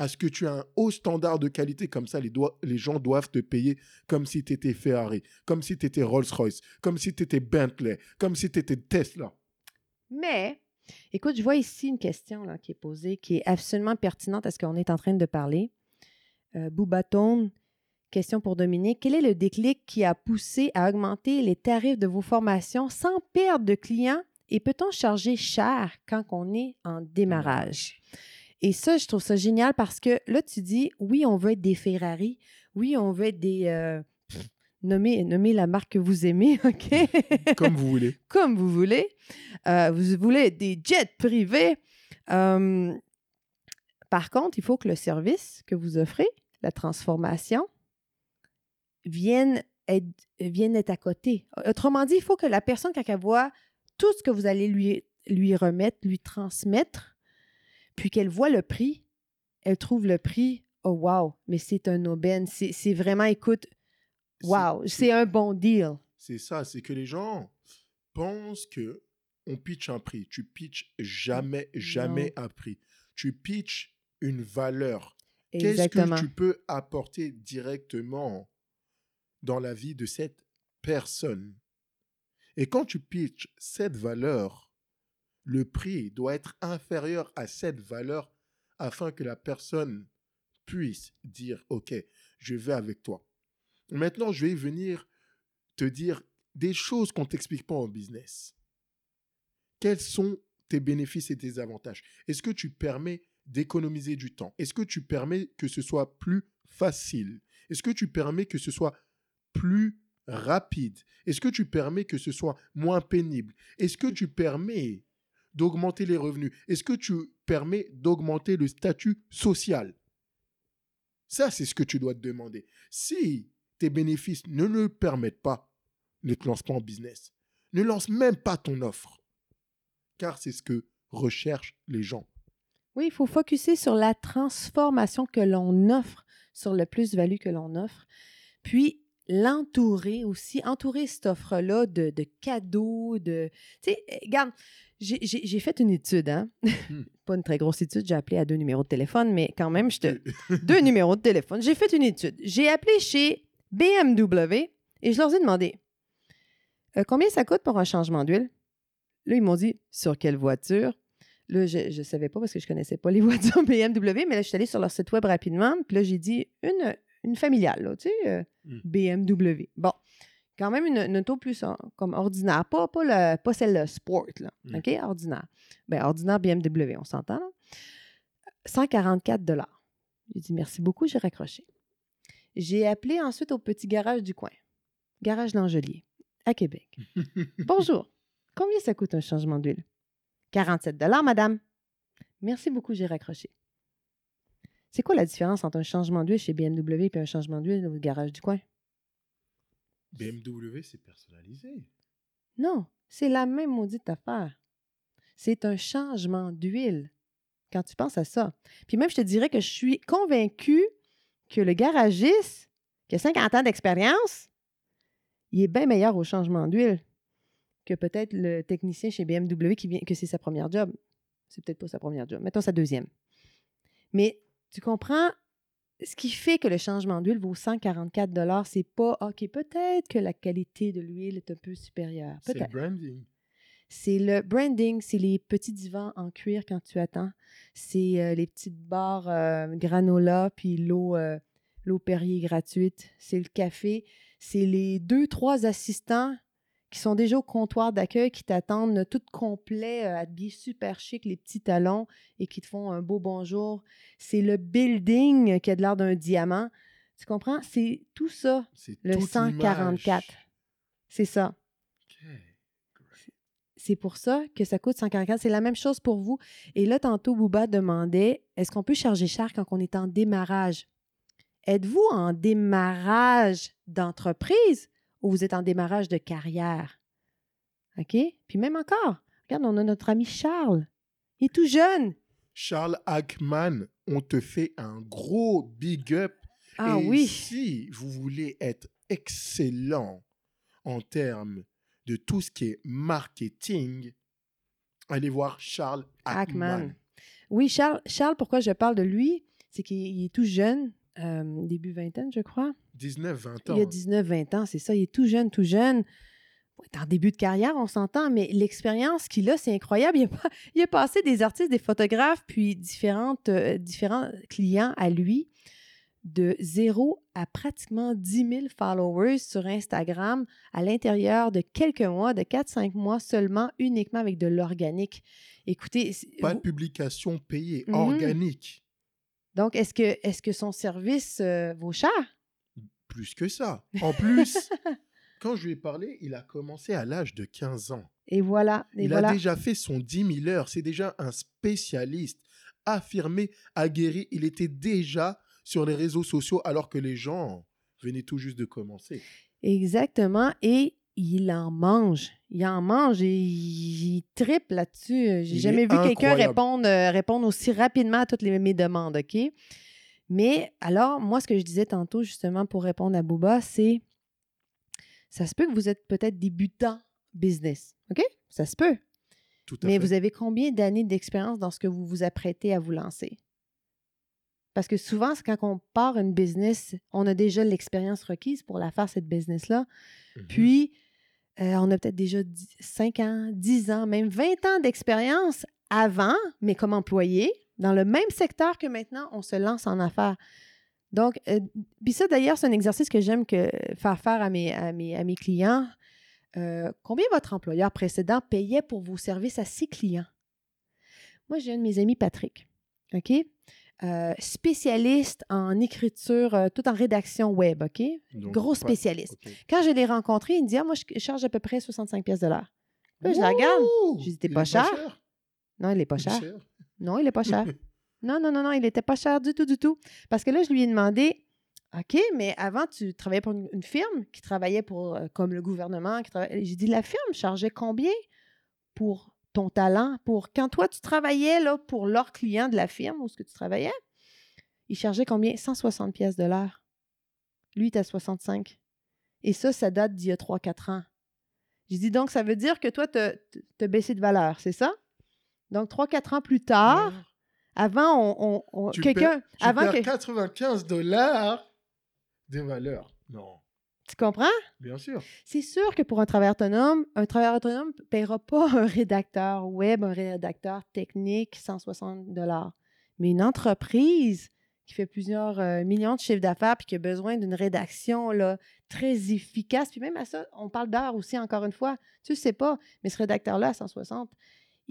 à ce que tu aies un haut standard de qualité, comme ça les, gens doivent te payer comme si tu étais Ferrari, comme si tu étais Rolls-Royce, comme si tu étais Bentley, comme si tu étais Tesla. Mais, écoute, je vois ici une question qui est posée, qui est absolument pertinente à ce qu'on est en train de parler. Euh, Boubaton Question pour Dominique. Quel est le déclic qui a poussé à augmenter les tarifs de vos formations sans perdre de clients? Et peut-on charger cher quand on est en démarrage? Et ça, je trouve ça génial parce que là, tu dis, oui, on veut être des Ferrari, oui, on veut être des... Euh, nommez, la marque que vous aimez, OK? Comme vous voulez. Comme vous voulez. Euh, vous voulez des jets privés. Euh, par contre, il faut que le service que vous offrez, la transformation, vienne être, vienne être à côté. Autrement dit, il faut que la personne, quand elle voit tout ce que vous allez lui, lui remettre, lui transmettre, puis qu'elle voit le prix, elle trouve le prix, oh wow, mais c'est un aubaine, c'est vraiment, écoute, wow, c'est un bon deal. C'est ça, c'est que les gens pensent que on pitch un prix. Tu pitches jamais, jamais un prix. Tu pitches une valeur. Qu'est-ce que tu peux apporter directement dans la vie de cette personne? Et quand tu pitches cette valeur, le prix doit être inférieur à cette valeur afin que la personne puisse dire, OK, je vais avec toi. Maintenant, je vais venir te dire des choses qu'on ne t'explique pas en business. Quels sont tes bénéfices et tes avantages? Est-ce que tu permets d'économiser du temps? Est-ce que tu permets que ce soit plus facile? Est-ce que tu permets que ce soit plus rapide? Est-ce que tu permets que ce soit moins pénible? Est-ce que tu permets d'augmenter les revenus Est-ce que tu permets d'augmenter le statut social? Ça, c'est ce que tu dois te demander. Si tes bénéfices ne le permettent pas, ne te lance pas en business. Ne lance même pas ton offre. Car c'est ce que recherchent les gens. Oui, il faut focuser sur la transformation que l'on offre, sur le plus-value que l'on offre. Puis, l'entourer aussi, entourer cette offre-là de, cadeaux, de... Tu sais, regarde, j'ai fait une étude, hein? Hmm. Pas une très grosse étude, j'ai appelé à deux numéros de téléphone, mais quand même, je te... deux numéros de téléphone. J'ai fait une étude. J'ai appelé chez BMW et je leur ai demandé euh, combien ça coûte pour un changement d'huile? Là, ils m'ont dit sur quelle voiture? Là, je ne savais pas parce que je ne connaissais pas les voitures BMW, mais là, je suis allée sur leur site web rapidement. Puis là, j'ai dit une, une familiale, tu sais, euh, hmm. BMW. Bon, quand même une, auto plus comme ordinaire, pas, pas, pas celle sport, là, hmm. OK? Ordinaire. Bien, ordinaire BMW, on s'entend, là. 144 J'ai dit merci beaucoup, j'ai raccroché. J'ai appelé ensuite au petit garage du coin, garage L'Angelier, à Québec. Bonjour, combien ça coûte un changement d'huile? 47 madame. Merci beaucoup, j'ai raccroché. C'est quoi la différence entre un changement d'huile chez BMW et un changement d'huile au garage du coin? BMW, c'est personnalisé. Non, c'est la même maudite affaire. C'est un changement d'huile quand tu penses à ça. Puis même, je te dirais que je suis convaincue que le garagiste, qui a 50 ans d'expérience, il est bien meilleur au changement d'huile que peut-être le technicien chez BMW qui vient, que c'est sa première job. C'est peut-être pas sa première job. Mettons sa deuxième. Mais tu comprends, ce qui fait que le changement d'huile vaut 144 c'est pas OK, peut-être que la qualité de l'huile est un peu supérieure. C'est le branding. C'est le branding, c'est les petits divans en cuir quand tu attends. C'est euh, les petites barres euh, granola, puis l'eau euh, l'eau Perrier gratuite. C'est le café. C'est les deux, trois assistants qui sont déjà au comptoir d'accueil, qui t'attendent tout complet, habillés super chic, les petits talons, et qui te font un beau bonjour. C'est le building qui a de l'air d'un diamant. Tu comprends? C'est tout ça, le 144. C'est ça. C'est pour ça que ça coûte 144. C'est la même chose pour vous. Et là, tantôt, Bouba demandait est-ce qu'on peut charger cher quand on est en démarrage? Êtes-vous en démarrage d'entreprise? Ou vous êtes en démarrage de carrière OK? Puis même encore, regarde, on a notre ami Charles. Il est tout jeune. Charles Ackman, on te fait un gros big up. Ah oui. Si vous voulez être excellent en termes de tout ce qui est marketing, allez voir Charles Ackman. Oui, Charles, Charles, pourquoi je parle de lui, c'est qu'il est tout jeune, euh, début vingtaine, je crois. 19-20 ans. Il a 19-20 ans, c'est ça. Il est tout jeune, tout jeune. Il est en début de carrière, on s'entend, mais l'expérience qu'il a, c'est incroyable. Il a, il a, passé des artistes, des photographes, puis différentes, euh, différents clients à lui de 0 à pratiquement 10 000 followers sur Instagram à l'intérieur de quelques mois, de 4-5 mois seulement, uniquement avec de l'organique. Écoutez, Pas de publication payée, Mhm. organique. donc est-ce que, est que son service euh, vaut cher? Plus que ça. En plus, quand je lui ai parlé, il a commencé à l'âge de 15 ans. Et voilà, et il voilà. a déjà fait son 10 000 heures. C'est déjà un spécialiste affirmé, aguerri. Il était déjà sur les réseaux sociaux alors que les gens venaient tout juste de commencer. Exactement. Et il en mange. Il en mange et il, il triple là-dessus. J'ai jamais vu quelqu'un répondre, euh, répondre aussi rapidement à toutes les, mes demandes, OK? Mais alors, moi, ce que je disais tantôt, justement, pour répondre à Booba, c'est ça se peut que vous êtes peut-être débutant business, OK? Ça se peut. Tout à Mais fait. vous avez combien d'années d'expérience dans ce que vous vous apprêtez à vous lancer? Parce que souvent, c'est quand on part une business, on a déjà l'expérience requise pour la faire, cette business-là. Mhm. Puis, euh, on a peut-être déjà 5 ans, 10 ans, même 20 ans d'expérience avant, mais comme employé, dans le même secteur que maintenant, on se lance en affaires. Donc, euh, puis ça, d'ailleurs, c'est un exercice que j'aime que faire faire à mes, à mes, à mes clients. Euh, combien votre employeur précédent payait pour vos services à ses clients? Moi, j'ai un de mes amis, Patrick, OK? Euh, spécialiste en écriture, euh, tout en rédaction web, OK? Donc, Gros spécialiste. Quand je l'ai rencontré, il me dit Ah, Moi, je charge à peu près 65 pièces de l'heure. Là, je la regarde. J'ai dit, T'es pas est cher? Non, il n'est pas Il est cher. Non, il n'est pas cher. Non, non, non, non, il n'était pas cher du tout, du tout. Parce que là, je lui ai demandé OK, mais avant, tu travaillais pour une, une firme qui travaillait pour, euh, comme le gouvernement. Qui travaillait... J'ai dit La firme chargeait combien pour ton talent? Pour quand toi, tu travaillais là, pour leurs clients de la firme où ce que tu travaillais, ils chargeaient combien? 160 pièces de l'heure. Lui, il était à 65. Et ça, ça date d'il y a 3-4 ans. J'ai dit donc, ça veut dire que toi, tu as baissé de valeur, c'est ça? Donc, 3-4 ans plus tard, avant, on, on- on- Tu quelqu'un. Tu Avant perds que. 95 dollars de valeur. Non, Tu comprends? bien sûr. C'est sûr que pour un travailleur autonome, un travailleur autonome ne paiera pas un rédacteur web, un rédacteur technique 160 dollars. Mais une entreprise qui fait plusieurs euh, millions de chiffres d'affaires puis qui a besoin d'une rédaction là, très efficace, puis même à ça, on parle d'heures aussi, encore une fois. Tu ne sais pas, mais ce rédacteur-là à 160,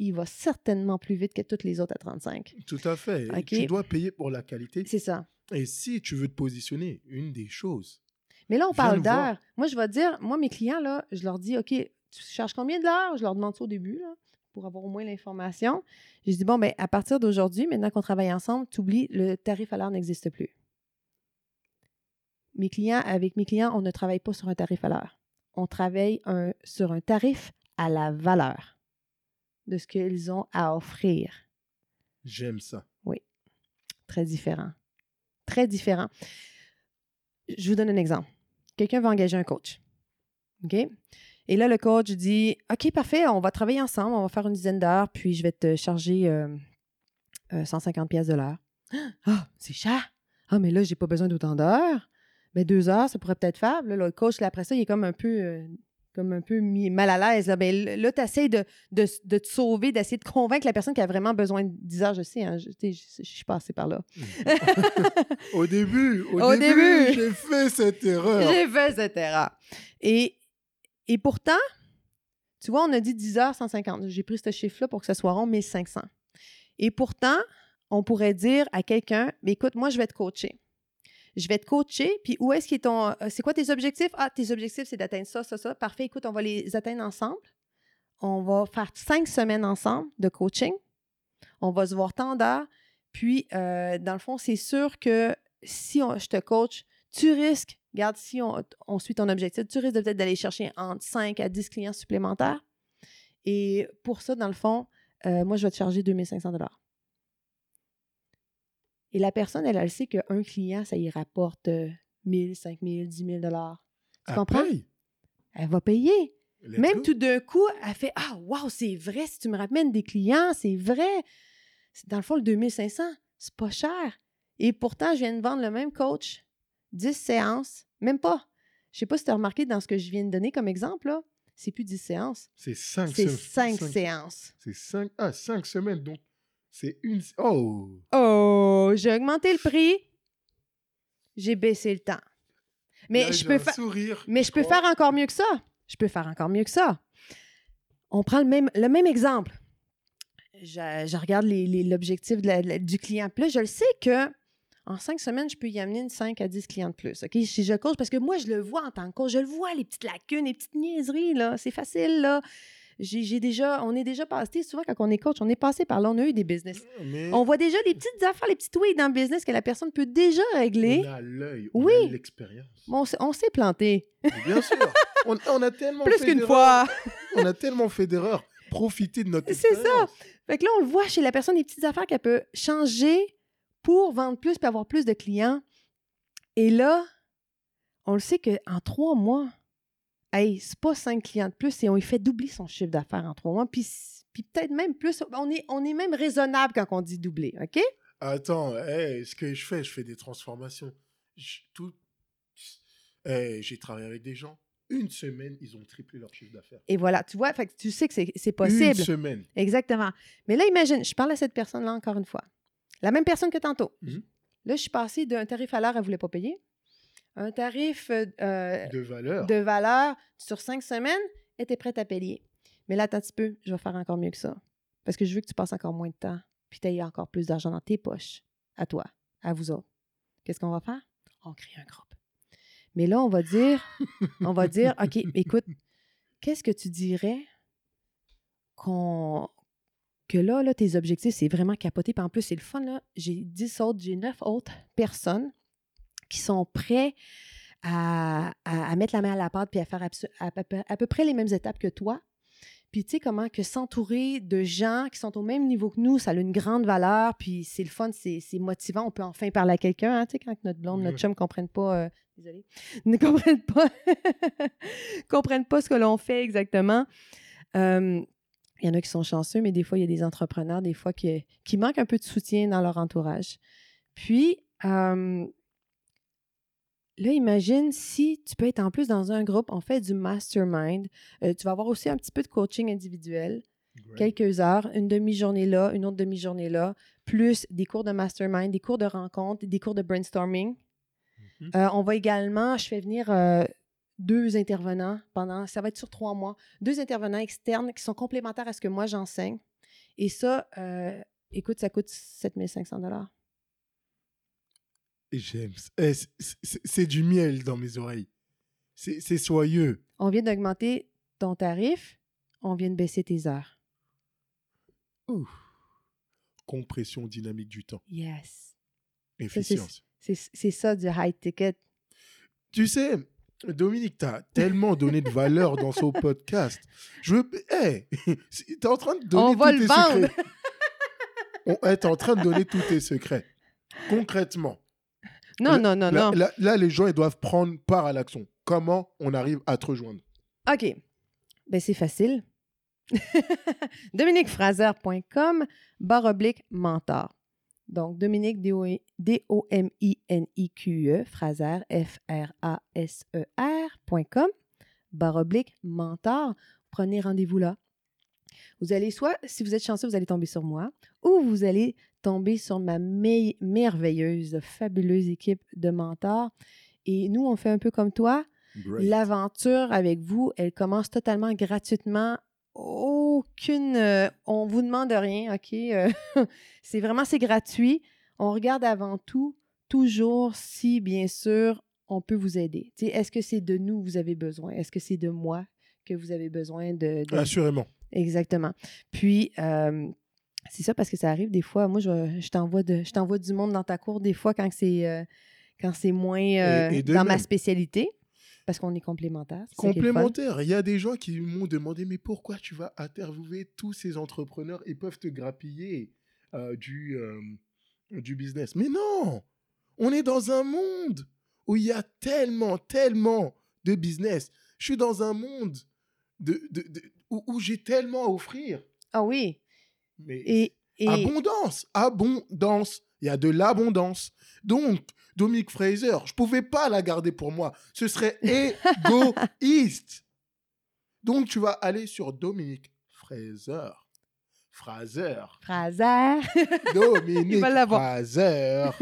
il va certainement plus vite que toutes les autres à 35. Tout à fait. Tu dois payer pour la qualité. C'est ça. Et si tu veux te positionner, une des choses, Mais là, on parle d'heures. Moi, je vais dire, moi, mes clients, là, je leur dis, OK, tu charges combien de l'heure? Je leur demande ça au début, là, pour avoir au moins l'information. Je dis, bon, ben, à partir d'aujourd'hui, maintenant qu'on travaille ensemble, tu oublies, le tarif à l'heure n'existe plus. Mes clients, avec mes clients, on ne travaille pas sur un tarif à l'heure. On travaille un- sur un tarif à la valeur de ce qu'ils ont à offrir. j'aime ça. Très différent. Très différent. Je vous donne un exemple. Quelqu'un va engager un coach. OK? Et là, le coach dit OK, parfait, on va travailler ensemble, on va faire une dizaine d'heures, puis je vais te charger euh, euh, 150 pièces de l'heure. Ah, c'est cher. Ah, mais là, j'ai pas besoin d'autant d'heures. Mais deux heures, ça pourrait peut-être faire. Là, le coach, là, après ça, il est comme un peu, euh, comme un peu mis mal à l'aise. Là, Ben, là tu essaies de, de, de te sauver, d'essayer de convaincre la personne qui a vraiment besoin de 10 heures. Je sais, hein, je, je- je suis passée par là. Au début, au, Au début, début. j'ai fait cette erreur. J'ai fait cette erreur. Et, et pourtant, tu vois, on a dit 10 heures 150. J'ai pris ce chiffre-là pour que ce soit rond, 1500. Et pourtant, on pourrait dire à quelqu'un, écoute, moi, je vais te coacher. Je vais te coacher, puis où est-ce est ton... euh, C'est quoi tes objectifs? Ah, tes objectifs, c'est d'atteindre ça, ça, ça. Parfait, écoute, on va les atteindre ensemble. On va faire cinq semaines ensemble de coaching. On va se voir tant d'heures. Puis, euh, dans le fond, c'est sûr que si on- je te coach, tu risques, regarde, si on, suit ton objectif, tu risques peut-être d'aller chercher entre 5 à 10 clients supplémentaires. Et pour ça, dans le fond, euh, moi, je vais te charger 2500 Et la personne, elle, elle sait qu'un client, ça y rapporte euh, 1000, 5000, 10 000 Tu Elle comprends? paye. Elle va payer. Let's Même go. tout d'un coup, elle fait Ah, wow, c'est vrai, si tu me ramènes des clients, c'est vrai. C'est- Dans le fond, le 2500, c'est pas cher. Et pourtant, je viens de vendre le même coach, 10 séances, même pas. Je sais pas si tu as remarqué dans ce que je viens de donner comme exemple, là, c'est plus 10 séances, C'est 5 c'est 5 séances. C'est 5 ah, cinq semaines. Donc, c'est une. Oh Oh, j'ai augmenté le prix. j'ai baissé le temps. Mais Là, je peux faire. sourire. Mais je peux crois. faire encore mieux que ça. Je peux faire encore mieux que ça. On prend le même, le même exemple. Je, je regarde l'objectif du client. Puis là, je le sais que en cinq semaines, je peux y amener une 5 à 10 clients de plus. OK? Si je coach, parce que moi, je le vois en tant que coach, je le vois, les petites lacunes, les petites niaiseries, là. C'est facile, là. J'ai déjà, on est déjà passé, souvent quand on est coach, on est passé par là, on a eu des business. Mais On voit déjà les petites affaires, les petits tweaks dans le business que la personne peut déjà régler. on a l'œil, on Oui. a l'expérience. Bon, on s'est- on s'est planté. Bien sûr. on, on a tellement Plus qu'une fois. On a tellement fait d'erreurs. Profiter de notre C'est ça. expérience. Fait que là, on le voit chez la personne, des petites affaires qu'elle peut changer pour vendre plus puis avoir plus de clients. Et là, on le sait qu'en trois mois, hey, c'est pas cinq clients de plus et on lui fait doubler son chiffre d'affaires en trois mois. Puis, puis peut-être même plus. On est, on est même raisonnable quand on dit doubler, OK? Attends, hey, ce que je fais, je fais des transformations. Je- tout... Hey, J'ai travaillé avec des gens. Une semaine, ils ont triplé leur chiffre d'affaires. Et voilà, tu vois, fait que tu sais que c'est c'est Une possible. semaine. Exactement. Mais là, imagine, je parle à cette personne-là encore une fois. La même personne que tantôt. Mhm. Là, je suis passée d'un tarif à l'heure, elle ne voulait pas payer. Un tarif euh, De valeur. de valeur sur cinq semaines, elle était prête à payer. Mais là, attends un petit peu, je vais faire encore mieux que ça. Parce que je veux que tu passes encore moins de temps, puis tu aies encore plus d'argent dans tes poches. À toi, à vous autres. Qu'est-ce qu'on va faire? On crée un groupe. Mais là, on va dire, on va dire, OK, écoute, qu'est-ce que tu dirais qu'on que là, là, tes objectifs, c'est vraiment capoté. Puis en plus, c'est le fun, là. J'ai 10 autres, j'ai 9 autres personnes qui sont prêts à, à- à mettre la main à la pâte puis à faire à, peu- à peu près les mêmes étapes que toi. Puis tu sais comment que s'entourer de gens qui sont au même niveau que nous, ça a une grande valeur, puis c'est le fun, c'est motivant. On peut enfin parler à quelqu'un, hein, tu sais, quand notre blonde, notre chum ne comprennent pas, euh, désolé, ne comprennent pas, comprennent pas ce que l'on fait exactement. Euh, il y en a qui sont chanceux, mais des fois, il y a des entrepreneurs, des fois, qui, qui manquent un peu de soutien dans leur entourage. Puis, euh, là, imagine si tu peux être en plus dans un groupe, on fait du mastermind. Euh, tu vas avoir aussi un petit peu de coaching individuel, Great. quelques heures, une demi-journée là, une autre demi-journée là, plus des cours de mastermind, des cours de rencontre, des cours de brainstorming. Mhm. Euh, on va également, je fais venir euh, deux intervenants pendant, ça va être sur trois mois, deux intervenants externes qui sont complémentaires à ce que moi j'enseigne. Et ça, écoute, ça coûte 7500 dollars. J'aime. ça. Eh, c'est- du miel dans mes oreilles. C'est soyeux. On vient d'augmenter ton tarif, on vient de baisser tes heures. Ouh. Compression dynamique du temps. Yes. Efficience. C'est ça du high ticket. Tu sais, Dominique, t'as tellement donné de valeur dans ce podcast. Je veux. Hey, t'es en train de donner On va tous le tes vendre. secrets. On est en train de donner tous tes secrets. Concrètement. Non, non, non, là, non. Là, là, les gens, ils doivent prendre part à l'action. Comment on arrive à te rejoindre? OK. Ben, c'est facile. DominiqueFraser.com, barre oblique mentor. Donc, Dominique, D-O- D-O-M-I-N-I-Q-E, Fraser, F-R-A-S-E-R.com, barre oblique mentor. Prenez rendez-vous là. Vous allez soit, si vous êtes chanceux, vous allez tomber sur moi, ou vous allez tomber sur ma me- merveilleuse, fabuleuse équipe de mentors. Et nous, on fait un peu comme toi. L'aventure avec vous, elle commence totalement gratuitement. Aucune. euh, on vous demande rien, OK? euh, c'est vraiment, c'est gratuit. On regarde avant tout, toujours si, bien sûr, on peut vous aider. Est-ce que c'est de nous que vous avez besoin? Est-ce que c'est de moi que vous avez besoin de. de- Assurément. Exactement. Puis, euh, c'est ça parce que ça arrive des fois. Moi, je, je t'envoie de, je t'envoie du monde dans ta cour des fois quand c'est, euh, quand c'est moins euh, et dans ma spécialité parce qu'on est complémentaires. c'est ça qui est le fun. Complémentaire. Il y a des gens qui m'ont demandé mais pourquoi tu vas interviewer tous ces entrepreneurs? Ils peuvent te grappiller euh, du, du business. Mais non On est dans un monde où il y a tellement, tellement de business. Je suis dans un monde de, de- de- où, où j'ai tellement à offrir. Ah oui. Mais Et, et abondance, abondance. Il y a de l'abondance. Donc, Dominique Fraser, je pouvais pas la garder pour moi. Ce serait égoïste. Donc, tu vas aller sur Dominique Fraser. Fraser. Fraser. Dominique. Fraser.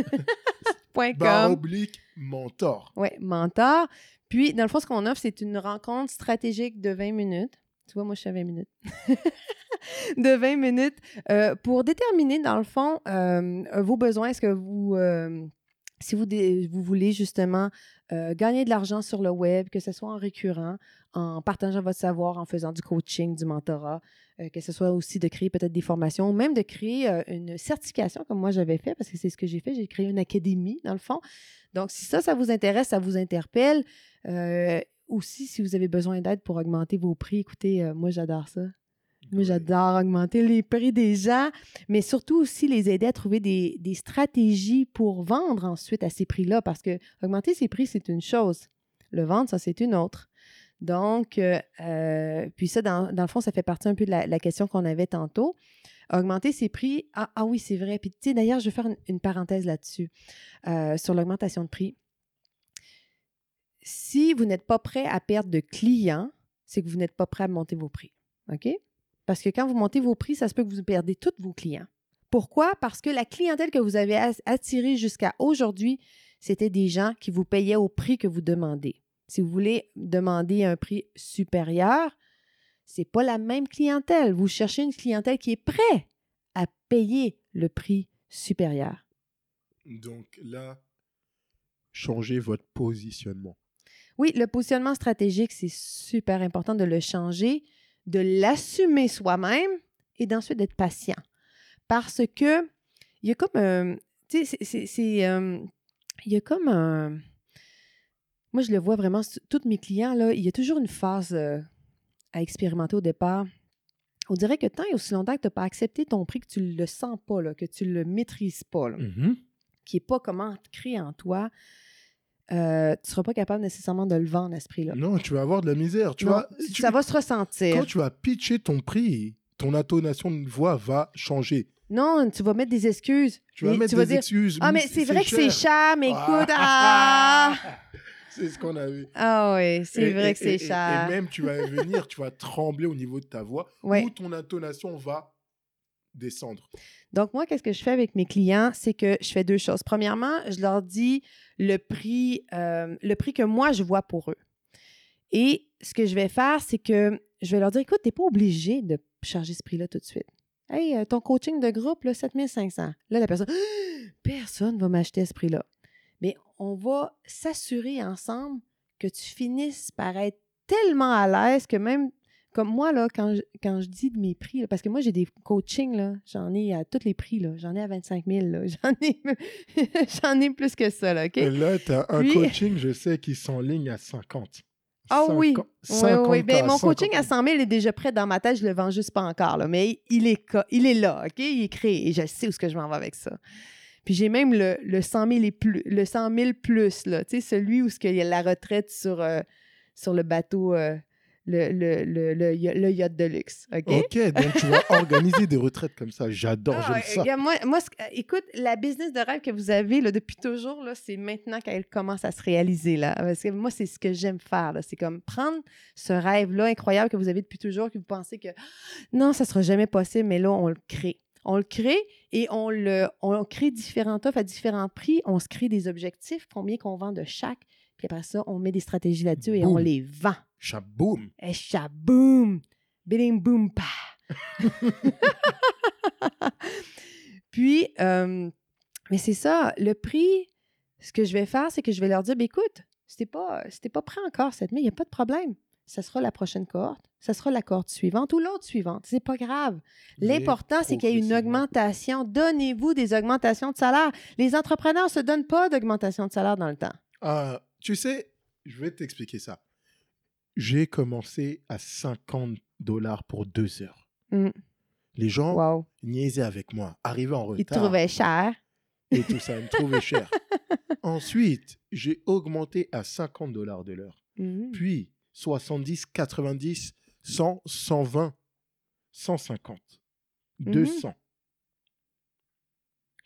facebook.com. oblique mentor. Oui, mentor. Puis, dans le fond, ce qu'on offre, c'est une rencontre stratégique de 20 minutes. Tu vois, moi, je suis à 20 minutes. de 20 minutes euh, pour déterminer, dans le fond, euh, vos besoins. Est-ce que vous, euh, si vous, vous voulez justement gagner de l'argent sur le web, que ce soit en récurrent, en partageant votre savoir, en faisant du coaching, du mentorat, que ce soit aussi de créer peut-être des formations, ou même de créer une certification comme moi j'avais fait, parce que c'est ce que j'ai fait. J'ai créé une académie, dans le fond. Donc, si ça, ça vous intéresse, ça vous interpelle, aussi, si vous avez besoin d'aide pour augmenter vos prix, écoutez, euh, moi, j'adore ça. Moi, j'adore augmenter les prix des gens, mais surtout aussi les aider à trouver des, stratégies pour vendre ensuite à ces prix-là, parce que augmenter ses prix, c'est une chose. Le vendre, ça, c'est une autre. Donc, euh, euh, puis ça, dans, le fond, ça fait partie un peu de la, question qu'on avait tantôt. Augmenter ses prix, ah, ah oui, c'est vrai. Puis, tu sais, d'ailleurs, je vais faire une parenthèse là-dessus, sur l'augmentation de prix si vous n'êtes pas prêt à perdre de clients, c'est que vous n'êtes pas prêt à monter vos prix. OK? Parce que quand vous montez vos prix, ça se peut que vous perdez tous vos clients. Pourquoi? Parce que la clientèle que vous avez attirée jusqu'à aujourd'hui, c'était des gens qui vous payaient au prix que vous demandez. Si vous voulez demander un prix supérieur, ce n'est pas la même clientèle. Vous cherchez une clientèle qui est prête à payer le prix supérieur. Donc là, changez votre positionnement. Oui, le positionnement stratégique, c'est super important de le changer, de l'assumer soi-même et d'ensuite d'être patient. Parce que il y a comme un. Tu sais, c'est. Euh, il y a comme un. Moi, je le vois vraiment, tous mes clients, là, il y a toujours une phase euh, à expérimenter au départ. On dirait que tant et aussi longtemps que tu n'as pas accepté ton prix, que tu ne le sens pas, là, que tu ne le maîtrises pas, mm-hmm. qui n'est pas comment créer en toi, euh, tu ne seras pas capable nécessairement de le vendre à ce prix-là. Non, tu vas avoir de la misère. Tu ça va se ressentir. Quand tu vas pitcher ton prix, ton intonation de voix va changer. Non, tu vas mettre des excuses. Tu vas mettre des excuses. Ah, mais c'est vrai que c'est cher, mais écoute, ah! C'est ce qu'on a vu. Ah oui, c'est vrai que c'est cher. Et même, tu vas venir, tu vas trembler au niveau de ta voix, ou ton intonation va descendre. Donc, moi, qu'est-ce que je fais avec mes clients? C'est que je fais deux choses. Premièrement, je leur dis le prix, euh, le prix que moi, je vois pour eux. Et ce que je vais faire, c'est que je vais leur dire, écoute, tu n'es pas obligé de charger ce prix-là tout de suite. Hey, euh, ton coaching de groupe, là, 7500. Là, la personne, personne ne va m'acheter ce prix-là. Mais on va s'assurer ensemble que tu finisses par être tellement à l'aise que même comme moi, là, quand je, quand je dis de mes prix, parce que moi, j'ai des coachings, j'en ai à tous les prix. J'en ai à 25 000, là. J'en ai, j'en ai plus que ça, là, OK? Et là, tu as un coaching, je sais, qui ligne à 50. Ah oui, oui, oui. Ben, mon coaching à 100 000 est déjà prêt dans ma tête, je le vends juste pas encore, là. Mais il est, il est là, OK? Il est créé et je sais où ce que je m'en vais avec ça. Puis j'ai même le, le 100 000 et plus, le 100 000 plus, là. Tu sais, celui où il y a la retraite sur, euh, sur le bateau... Euh, le, le, le, le, yacht de luxe. OK? OK, donc tu vas organiser des retraites comme ça. J'adore, ah, j'aime ça. moi, moi, écoute, la business de rêve que vous avez là, depuis toujours, là, c'est maintenant qu'elle commence à se réaliser. Là. Parce que moi, c'est ce que j'aime faire. C'est comme prendre ce rêve-là incroyable que vous avez depuis toujours, que vous pensez que non, ça ne sera jamais possible, mais là, on le crée. On le crée et on le on crée différents offres à différents prix. On se crée des objectifs, combien qu'on vend de chaque. Puis après ça, on met des stratégies là-dessus et on les vend. Chaboum. Et eh, chaboum. Bidding boom pa. Puis, euh, mais c'est ça, le prix, ce que je vais faire, c'est que je vais leur dire, ben, écoute, si pas, pas prêt encore cette nuit, il n'y a pas de problème. Ça sera la prochaine cohorte, ça sera la cohorte suivante ou l'autre suivante. C'est pas grave. L'important, c'est qu'il y ait une augmentation. Donnez-vous des augmentations de salaire. Les entrepreneurs ne se donnent pas d'augmentation de salaire dans le temps. Ah, tu sais, je vais t'expliquer ça j'ai commencé à 50 dollars pour deux heures. Mm. Les gens niaisaient avec moi, arrivaient en retard. Ils trouvaient cher. Et tout ça, ils me trouvaient cher. Ensuite, j'ai augmenté à 50 dollars de l'heure. Mm. Puis 70, 90, 100, 120, 150, 200,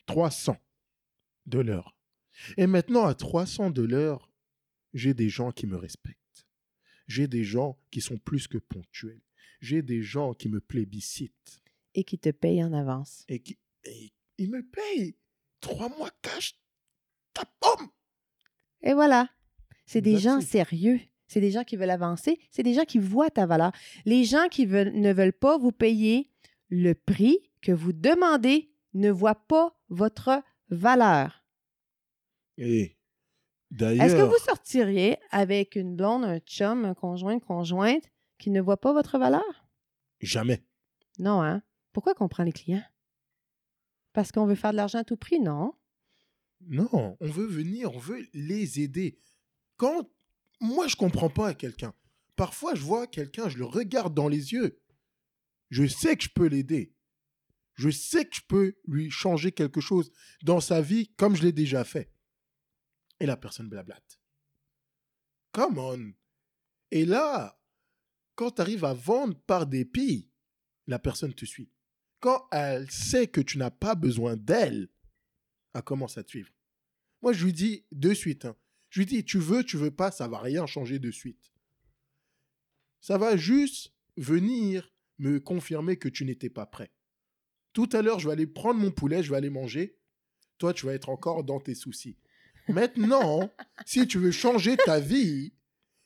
300 de l'heure. Et maintenant, à 300 de l'heure, j'ai des gens qui me respectent. J'ai des gens qui sont plus que ponctuels. J'ai des gens qui me plébiscitent. Et qui te payent en avance. Et qui ils me payent trois mois cash tapom. Et voilà. C'est des That's gens it. sérieux. C'est des gens qui veulent avancer. C'est des gens qui voient ta valeur. Les gens qui veulent- ne veulent pas vous payer le prix que vous demandez ne voient pas votre valeur. Et Est-ce que vous sortiriez avec une blonde, un chum, un conjoint, une conjointe qui ne voit pas votre valeur? jamais. Non, hein? Pourquoi qu'on prend les clients? Parce qu'on veut faire de l'argent à tout prix? Non? Non, on veut venir, on veut les aider. Quand moi je comprends pas à quelqu'un. Parfois je vois quelqu'un, je le regarde dans les yeux. Je sais que je peux l'aider. Je sais que je peux lui changer quelque chose dans sa vie comme je l'ai déjà fait. Et la personne blablate. Come on. Et là, quand tu arrives à vendre par dépit, la personne te suit. Quand elle sait que tu n'as pas besoin d'elle, elle commence à te suivre. Moi, je lui dis de suite. hein. Je lui dis, tu veux, tu veux pas, ça va rien changer de suite. Ça va juste venir me confirmer que tu n'étais pas prêt. Tout à l'heure, je vais aller prendre mon poulet, je vais aller manger. Toi, tu vas être encore dans tes soucis. Maintenant, si tu veux changer ta vie,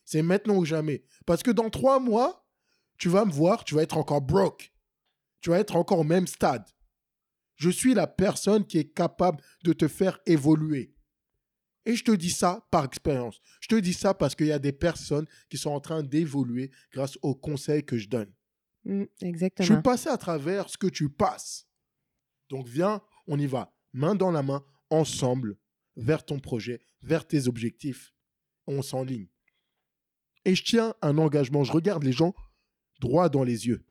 c'est maintenant ou jamais. Parce que dans trois mois, tu vas me voir, tu vas être encore broke. Tu vas être encore au même stade. Je suis la personne qui est capable de te faire évoluer. Et je te dis ça par expérience. Je te dis ça parce qu'il y a des personnes qui sont en train d'évoluer grâce aux conseils que je donne. Mm, Je exactement. suis passé à travers ce que tu passes. Donc viens, on y va, main dans la main, ensemble, vers ton projet, vers tes objectifs. On s'enligne. Et je tiens un engagement. Je regarde les gens droit dans les yeux.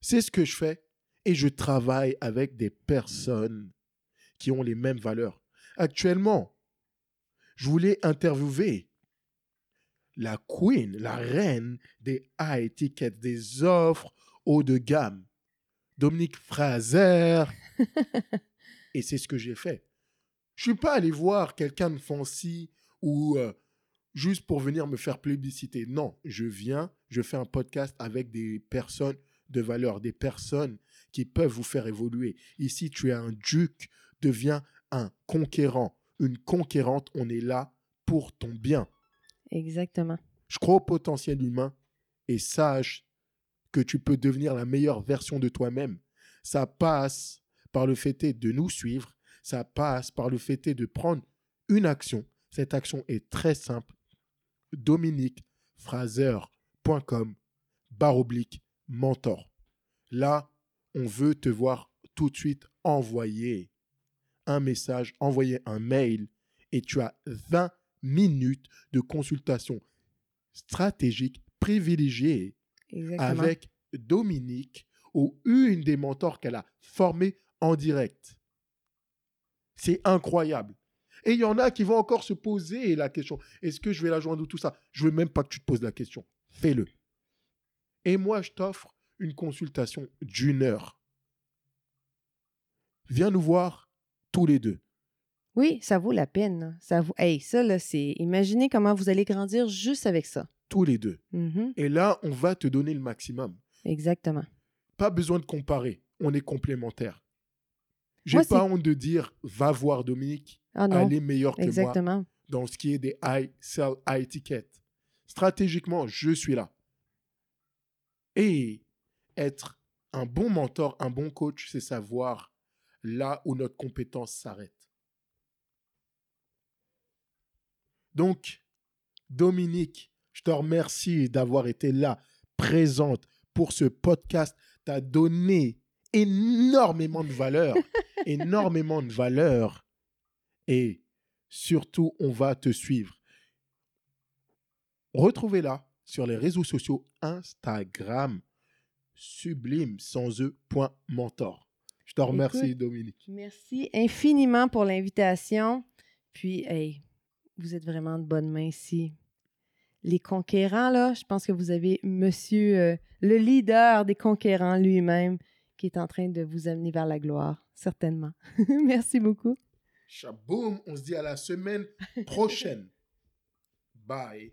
C'est ce que je fais. Et je travaille avec des personnes qui ont les mêmes valeurs. Actuellement, je voulais interviewer la queen, la reine des high tickets, des offres haut de gamme, Dominique Fraser. Et c'est ce que j'ai fait. Je suis pas allé voir quelqu'un de fancy ou euh, juste pour venir me faire publicité. Non, je viens, je fais un podcast avec des personnes de valeur, des personnes qui peuvent vous faire évoluer. Ici, tu es un duc, deviens un conquérant, une conquérante. On est là pour ton bien. Exactement. Je crois au potentiel humain et sache que tu peux devenir la meilleure version de toi-même. Ça passe par le fait de nous suivre, ça passe par le fait de prendre une action. Cette action est très simple. dominiquefraser.com barre oblique mentor. Là, on veut te voir tout de suite envoyer un message, envoyer un mail et tu as 20 minutes de consultation stratégique privilégiée Exactement. avec Dominique ou une des mentors qu'elle a formés en direct. C'est incroyable. Et il y en a qui vont encore se poser la question est-ce que je vais la joindre ou tout ça? Je veux même pas que tu te poses la question. Fais-le. Et moi, je t'offre une consultation d'une heure. Viens nous voir tous les deux. Oui, ça vaut la peine. Ça vaut... Hey, ça, là, c'est... Imaginez comment vous allez grandir juste avec ça. Tous les deux. Mhm. Et là, on va te donner le maximum. Exactement. Pas besoin de comparer. On est complémentaires. J'ai Moi, pas honte de dire va voir Dominique. Ah non, Elle est meilleure que moi exactement. dans ce qui est des high sell high ticket. Stratégiquement, je suis là. Et être un bon mentor, un bon coach, c'est savoir là où notre compétence s'arrête. Donc, Dominique, je te remercie d'avoir été là, présente pour ce podcast. Tu as donné énormément de valeur, énormément de valeur. Et surtout, on va te suivre. Retrouvez-la sur les réseaux sociaux Instagram, sublime sans eux, point mentor. Je te remercie, Écoute, Dominique. Merci infiniment pour l'invitation. Puis, hey, vous êtes vraiment de bonne main ici. Les conquérants, là, je pense que vous avez monsieur, euh, le leader des conquérants lui-même, qui est en train de vous amener vers la gloire, certainement. Merci beaucoup. Chaboum, on se dit à la semaine prochaine. Bye.